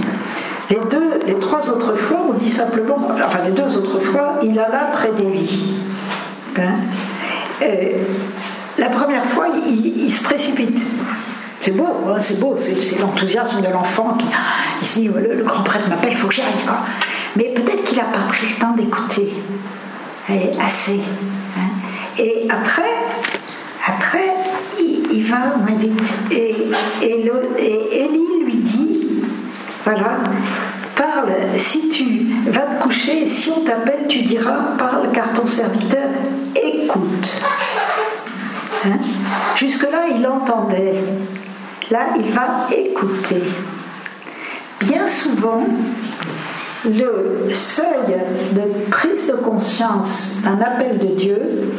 Les, deux, les trois autres fois, on dit simplement, enfin les deux autres fois, il alla près des lits. Hein? la première fois, il, se précipite. C'est beau, hein, c'est beau, c'est l'enthousiasme de l'enfant qui, ici, le, grand prêtre m'appelle, il faut que j'y aille. Mais peut-être qu'il n'a pas pris le temps d'écouter assez. Hein. Et après, après, il, va moins vite. Et, et, lui dit, voilà, parle, si tu vas te coucher, si on t'appelle, tu diras, parle, car ton serviteur écoute. Hein? Jusque-là, il entendait. Là, il va écouter. Bien souvent, le seuil de prise de conscience d'un appel de Dieu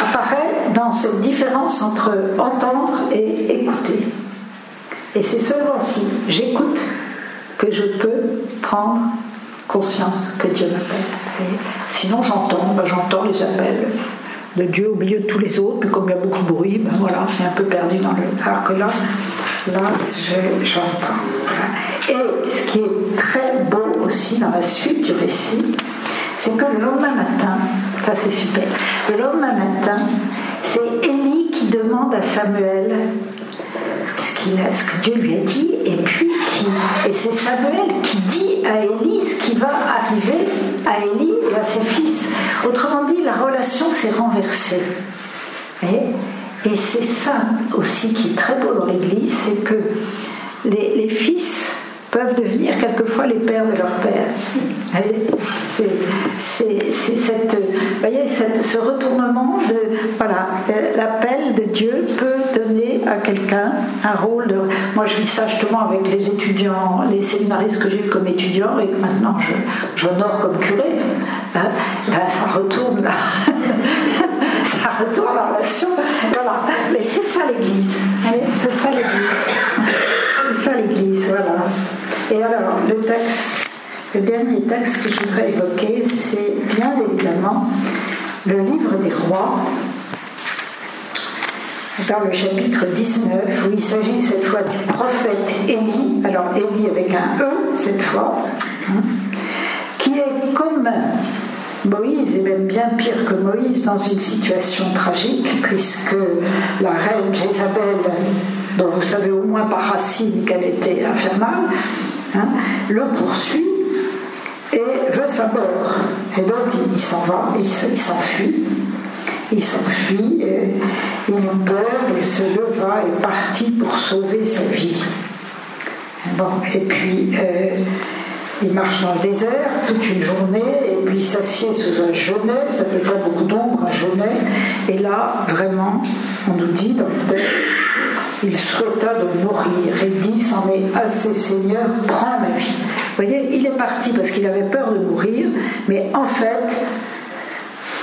apparaît cette différence entre entendre et écouter. Et c'est seulement si j'écoute que je peux prendre conscience que Dieu m'appelle. Sinon j'entends, ben, j'entends les appels de Dieu au milieu de tous les autres, puis comme il y a beaucoup de bruit, ben voilà, c'est un peu perdu dans le. Alors que là, j'entends. Et ce qui est très beau aussi dans la suite du récit, c'est que le lendemain matin, ça c'est super, le lendemain matin, c'est Élie qui demande à Samuel ce, que Dieu lui a dit, et puis et c'est Samuel qui dit à Élie ce qui va arriver à Élie et à ses fils. Autrement dit, la relation s'est renversée. Et, et c'est ça aussi qui est très beau dans l'Église, c'est que les fils peuvent devenir quelquefois les pères de leur père. C'est cette, voyez, ce retournement de voilà, l'appel de Dieu peut donner à quelqu'un un rôle de. Moi, je vis ça justement avec les étudiants, les séminaristes que j'ai comme étudiants et que maintenant j'honore comme curé. hein, ben, ça retourne ça retourne la relation. Et alors, le texte, le dernier texte que je voudrais évoquer, c'est bien évidemment le livre des rois, dans le chapitre 19, où il s'agit cette fois du prophète Élie, alors Élie avec un E cette fois, hein, qui est comme Moïse, et même bien pire que Moïse, dans une situation tragique, puisque la reine Jézabel, dont vous savez au moins par racine qu'elle était infernale, hein, le poursuit et veut sa mort. Et donc il, s'en va, il s'enfuit. Il s'enfuit, il eut peur, il se leva et partit pour sauver sa vie. Et puis euh, il marche dans le désert toute une journée et puis il s'assied sous un genêt, ça fait pas beaucoup d'ombre, un genêt, et là, vraiment, on nous dit dans le il souhaita de mourir et dit C'en est assez, Seigneur, prends ma vie. Vous voyez, il est parti parce qu'il avait peur de mourir, mais en fait,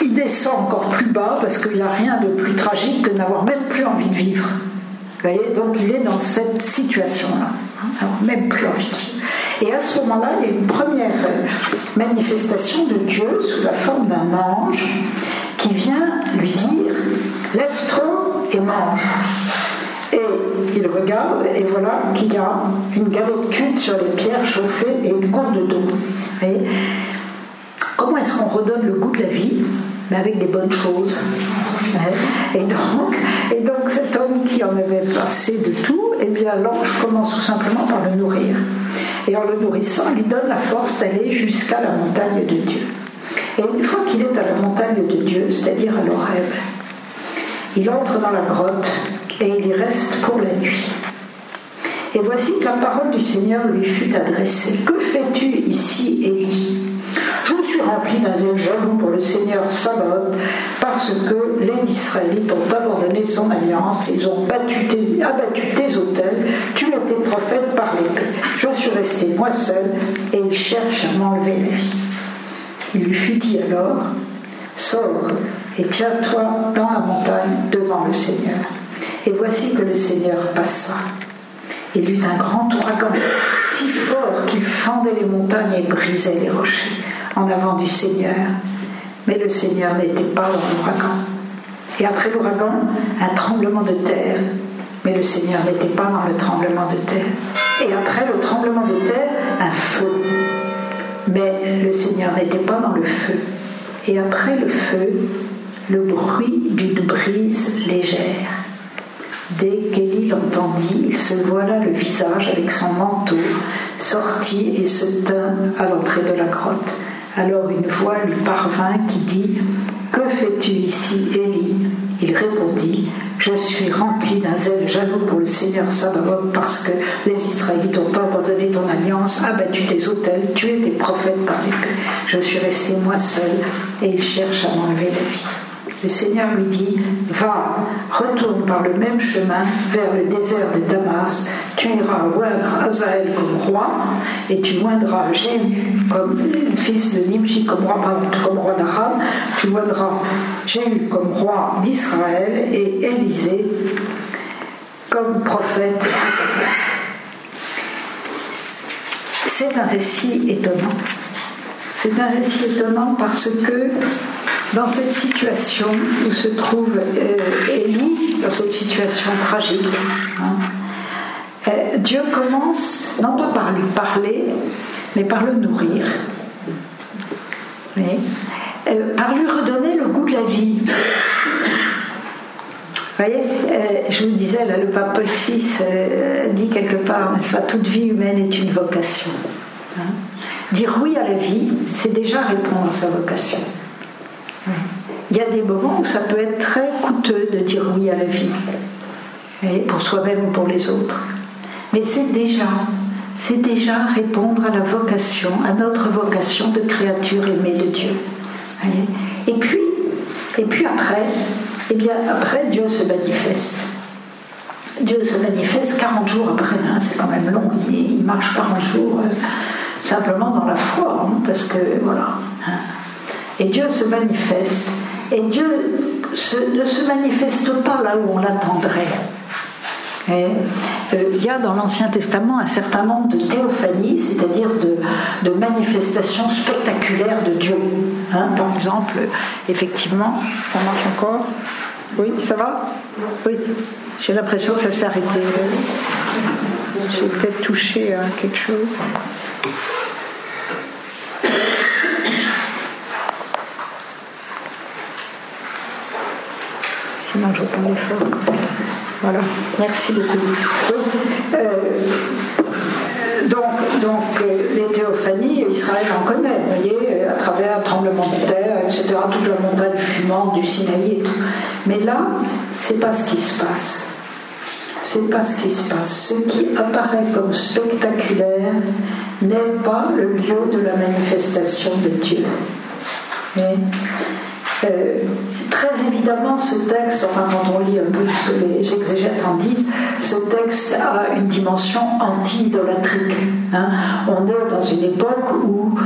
il descend encore plus bas parce qu'il n'y a rien de plus tragique que d'avoir même plus envie de vivre. Vous voyez, donc il est dans cette situation-là, hein, même plus envie de vivre. Et à ce moment-là, il y a une première manifestation de Dieu sous la forme d'un ange qui vient lui dire Lève-toi et mange. Et il regarde et voilà qu'il y a une galette cuite sur les pierres chauffées et une gourde d'eau. Comment est-ce qu'on redonne le goût de la vie Mais avec des bonnes choses. Et donc, et donc cet homme qui en avait passé de tout, eh bien l'ange commence tout simplement par le nourrir. Et en le nourrissant, il lui donne la force d'aller jusqu'à la montagne de Dieu. Et une fois qu'il est à la montagne de Dieu, c'est-à-dire à l'Oreb, il entre dans la grotte et il y reste pour la nuit. Et voici que la parole du Seigneur lui fut adressée. Que fais-tu ici, Élie? Je suis rempli d'un zèle jaloux pour le Seigneur Sabaoth, parce que les Israélites ont abandonné son alliance, ils ont battu tes, abattu tes autels, tu étais prophète par l'épée. Je suis resté moi seul, et ils cherchent à m'enlever la vie. Il lui fut dit alors Sors et tiens-toi dans la montagne devant le Seigneur. Et voici que le Seigneur passa. Il eut un grand ouragan, si fort qu'il fendait les montagnes et brisait les rochers en avant du Seigneur. Mais le Seigneur n'était pas dans l'ouragan. Et après l'ouragan, un tremblement de terre. Mais le Seigneur n'était pas dans le tremblement de terre. Et après le tremblement de terre, un feu. Mais le Seigneur n'était pas dans le feu. Et après le feu, le bruit d'une brise légère. Dès qu'Élie l'entendit, il se voila le visage avec son manteau, sortit et se tint à l'entrée de la grotte. Alors une voix lui parvint qui dit Que fais-tu ici, Élie? Il répondit Je suis rempli d'un zèle jaloux pour le Seigneur Sabaoth parce que les Israélites ont abandonné ton alliance, abattu tes autels, tué tes prophètes par l'épée. Je suis resté moi seul et ils cherchent à m'enlever la vie. Le Seigneur lui dit, va, retourne par le même chemin vers le désert de Damas, tu iras oindre Azaël comme roi, et tu moindras Jéhu comme fils de Nimshi comme roi, comme d'Aram, tu moindras Jéhu comme roi d'Israël, et Élisée comme prophète. C'est un récit étonnant. C'est un récit étonnant parce que dans cette situation où se trouve euh, Élie, dans cette situation tragique, hein, euh, Dieu commence non pas par lui parler, mais par le nourrir, euh, par lui redonner le goût de la vie. Vous voyez, je vous disais, là, le pape Paul VI dit quelque part, n'est-ce pas, toute vie humaine est une vocation. Dire oui à la vie, c'est déjà répondre à sa vocation. Il y a des moments où ça peut être très coûteux de dire oui à la vie, pour soi-même ou pour les autres. Mais c'est déjà, c'est déjà répondre à la vocation, à notre vocation de créature aimée de Dieu. Et puis, et puis après, eh bien après Dieu se manifeste. Dieu se manifeste 40 jours après, hein, c'est quand même long, il, marche 40 jours euh, simplement dans la foi, hein, parce que voilà. Hein. Et Dieu se manifeste. Et Dieu ne se manifeste pas là où on l'attendrait. Euh, il y a dans l'Ancien Testament un certain nombre de théophanies, c'est-à-dire de, manifestations spectaculaires de Dieu. Hein, par exemple, effectivement, ça marche encore? Oui, ça va? Oui, j'ai l'impression que ça s'est arrêté. J'ai peut-être touché à quelque chose. Sinon, je l'effort. Voilà, merci beaucoup. Euh, donc, donc euh, les théophanies, Israël en connaît, vous voyez, à travers un tremblement de terre, etc., toute la montagne fumante du Sinaï et tout. Mais là, c'est pas ce qui se passe. C'est pas ce qui se passe. Ce qui apparaît comme spectaculaire n'est pas le lieu de la manifestation de Dieu. Mais, euh, très évidemment, ce texte, enfin quand on lit un peu ce que les exégètes en disent, ce texte a une dimension anti-idolatrique. Hein. On est dans une époque où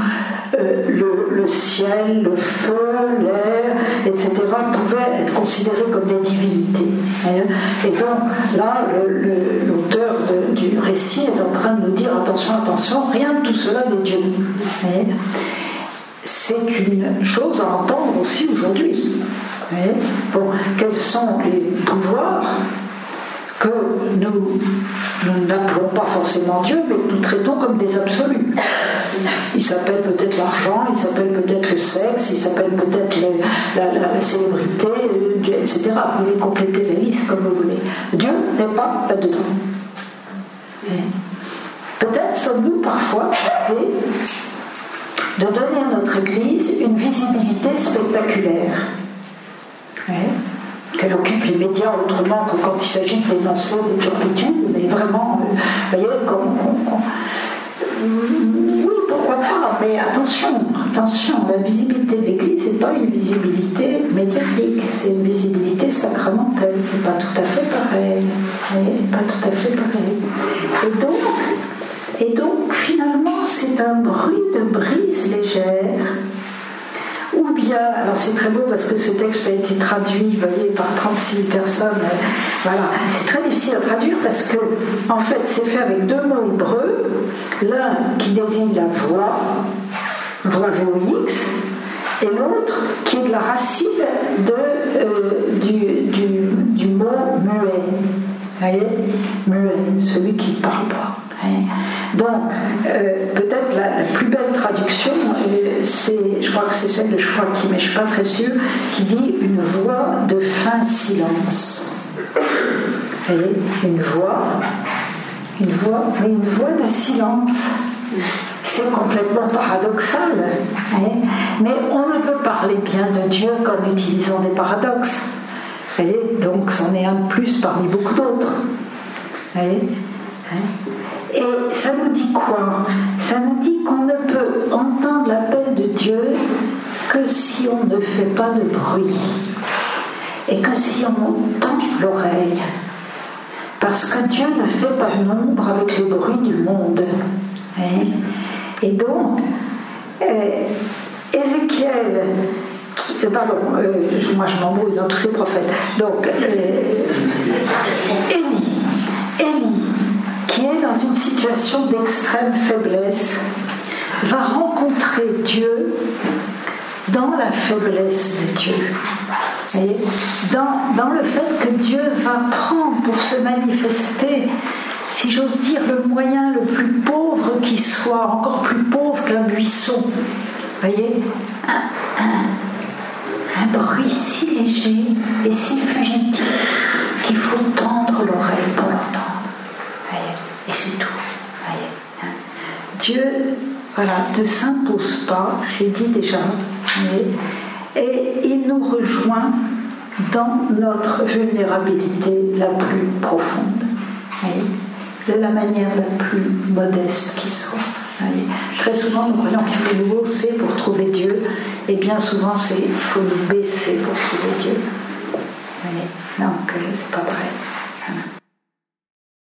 euh, le, ciel, le feu, l'air, etc., pouvaient être considérés comme des divinités. Hein. Et donc là, l'auteur du récit est en train de nous dire attention, attention, rien de tout cela n'est Dieu. Hein. C'est une chose à entendre aussi aujourd'hui. Bon, quels sont les pouvoirs que nous, n'appelons pas forcément Dieu, mais nous traitons comme des absolus. Il s'appelle peut-être l'argent, il s'appelle peut-être le sexe, il s'appelle peut-être la, célébrité, etc. Vous pouvez compléter la liste comme vous voulez. Dieu n'est pas là-dedans. Peut-être sommes-nous parfois tentés de donner à notre Église une visibilité spectaculaire qu'elle occupe les médias autrement que quand il s'agit de dénoncer des turpitudes, mais vraiment, euh, comme, oui, pourquoi pas, mais attention, attention, la visibilité de l'Église, n'est pas une visibilité médiatique, c'est une visibilité sacramentelle, c'est pas tout à fait pareil, pas tout à fait pareil. Et donc, et donc finalement, c'est un bruit de brise légère ou bien, alors c'est très beau parce que ce texte a été traduit, voyez, par 36 personnes. Voilà, c'est très difficile à traduire parce que, en fait, c'est fait avec deux mots hébreux. L'un qui désigne la voix, voix VOX, et l'autre qui est de la racine euh, du, mot muet. Vous voyez? Muet, celui qui ne parle pas. Donc, euh, peut-être la, plus belle traduction, euh, c'est, je crois que c'est celle de Chouaki, mais je ne suis pas très sûre, qui dit une voix de fin silence. Vous voyez Une voix, une voix, mais une voix de silence. C'est complètement paradoxal. mais on ne peut parler bien de Dieu qu'en utilisant des paradoxes. Vous voyez Donc, c'en est un de plus parmi beaucoup d'autres. Vous voyez et ça nous dit quoi? Ça nous dit qu'on ne peut entendre l'appel de Dieu que si on ne fait pas de bruit et que si on tend l'oreille. Parce que Dieu ne fait pas nombre avec le bruit du monde. Hein? Et donc, euh, Ézéchiel, euh, pardon, euh, moi je m'embrouille dans tous ces prophètes. Donc, Élie, Élie, qui est dans une situation d'extrême faiblesse, va rencontrer Dieu dans la faiblesse de Dieu. Et dans, le fait que Dieu va prendre pour se manifester, si j'ose dire, le moyen le plus pauvre qui soit, encore plus pauvre qu'un buisson. Vous voyez un bruit si léger et si fugitif qu'il faut tendre l'oreille pour l'entendre. Et c'est tout. Hein. Dieu voilà, ne s'impose pas, j'ai dit déjà, et il nous rejoint dans notre vulnérabilité la plus profonde, de la manière la plus modeste qui soit. Très souvent, nous croyons qu'il faut nous hausser pour trouver Dieu, et bien souvent, c'est il faut nous baisser pour trouver Dieu. Donc, euh, c'est pas vrai.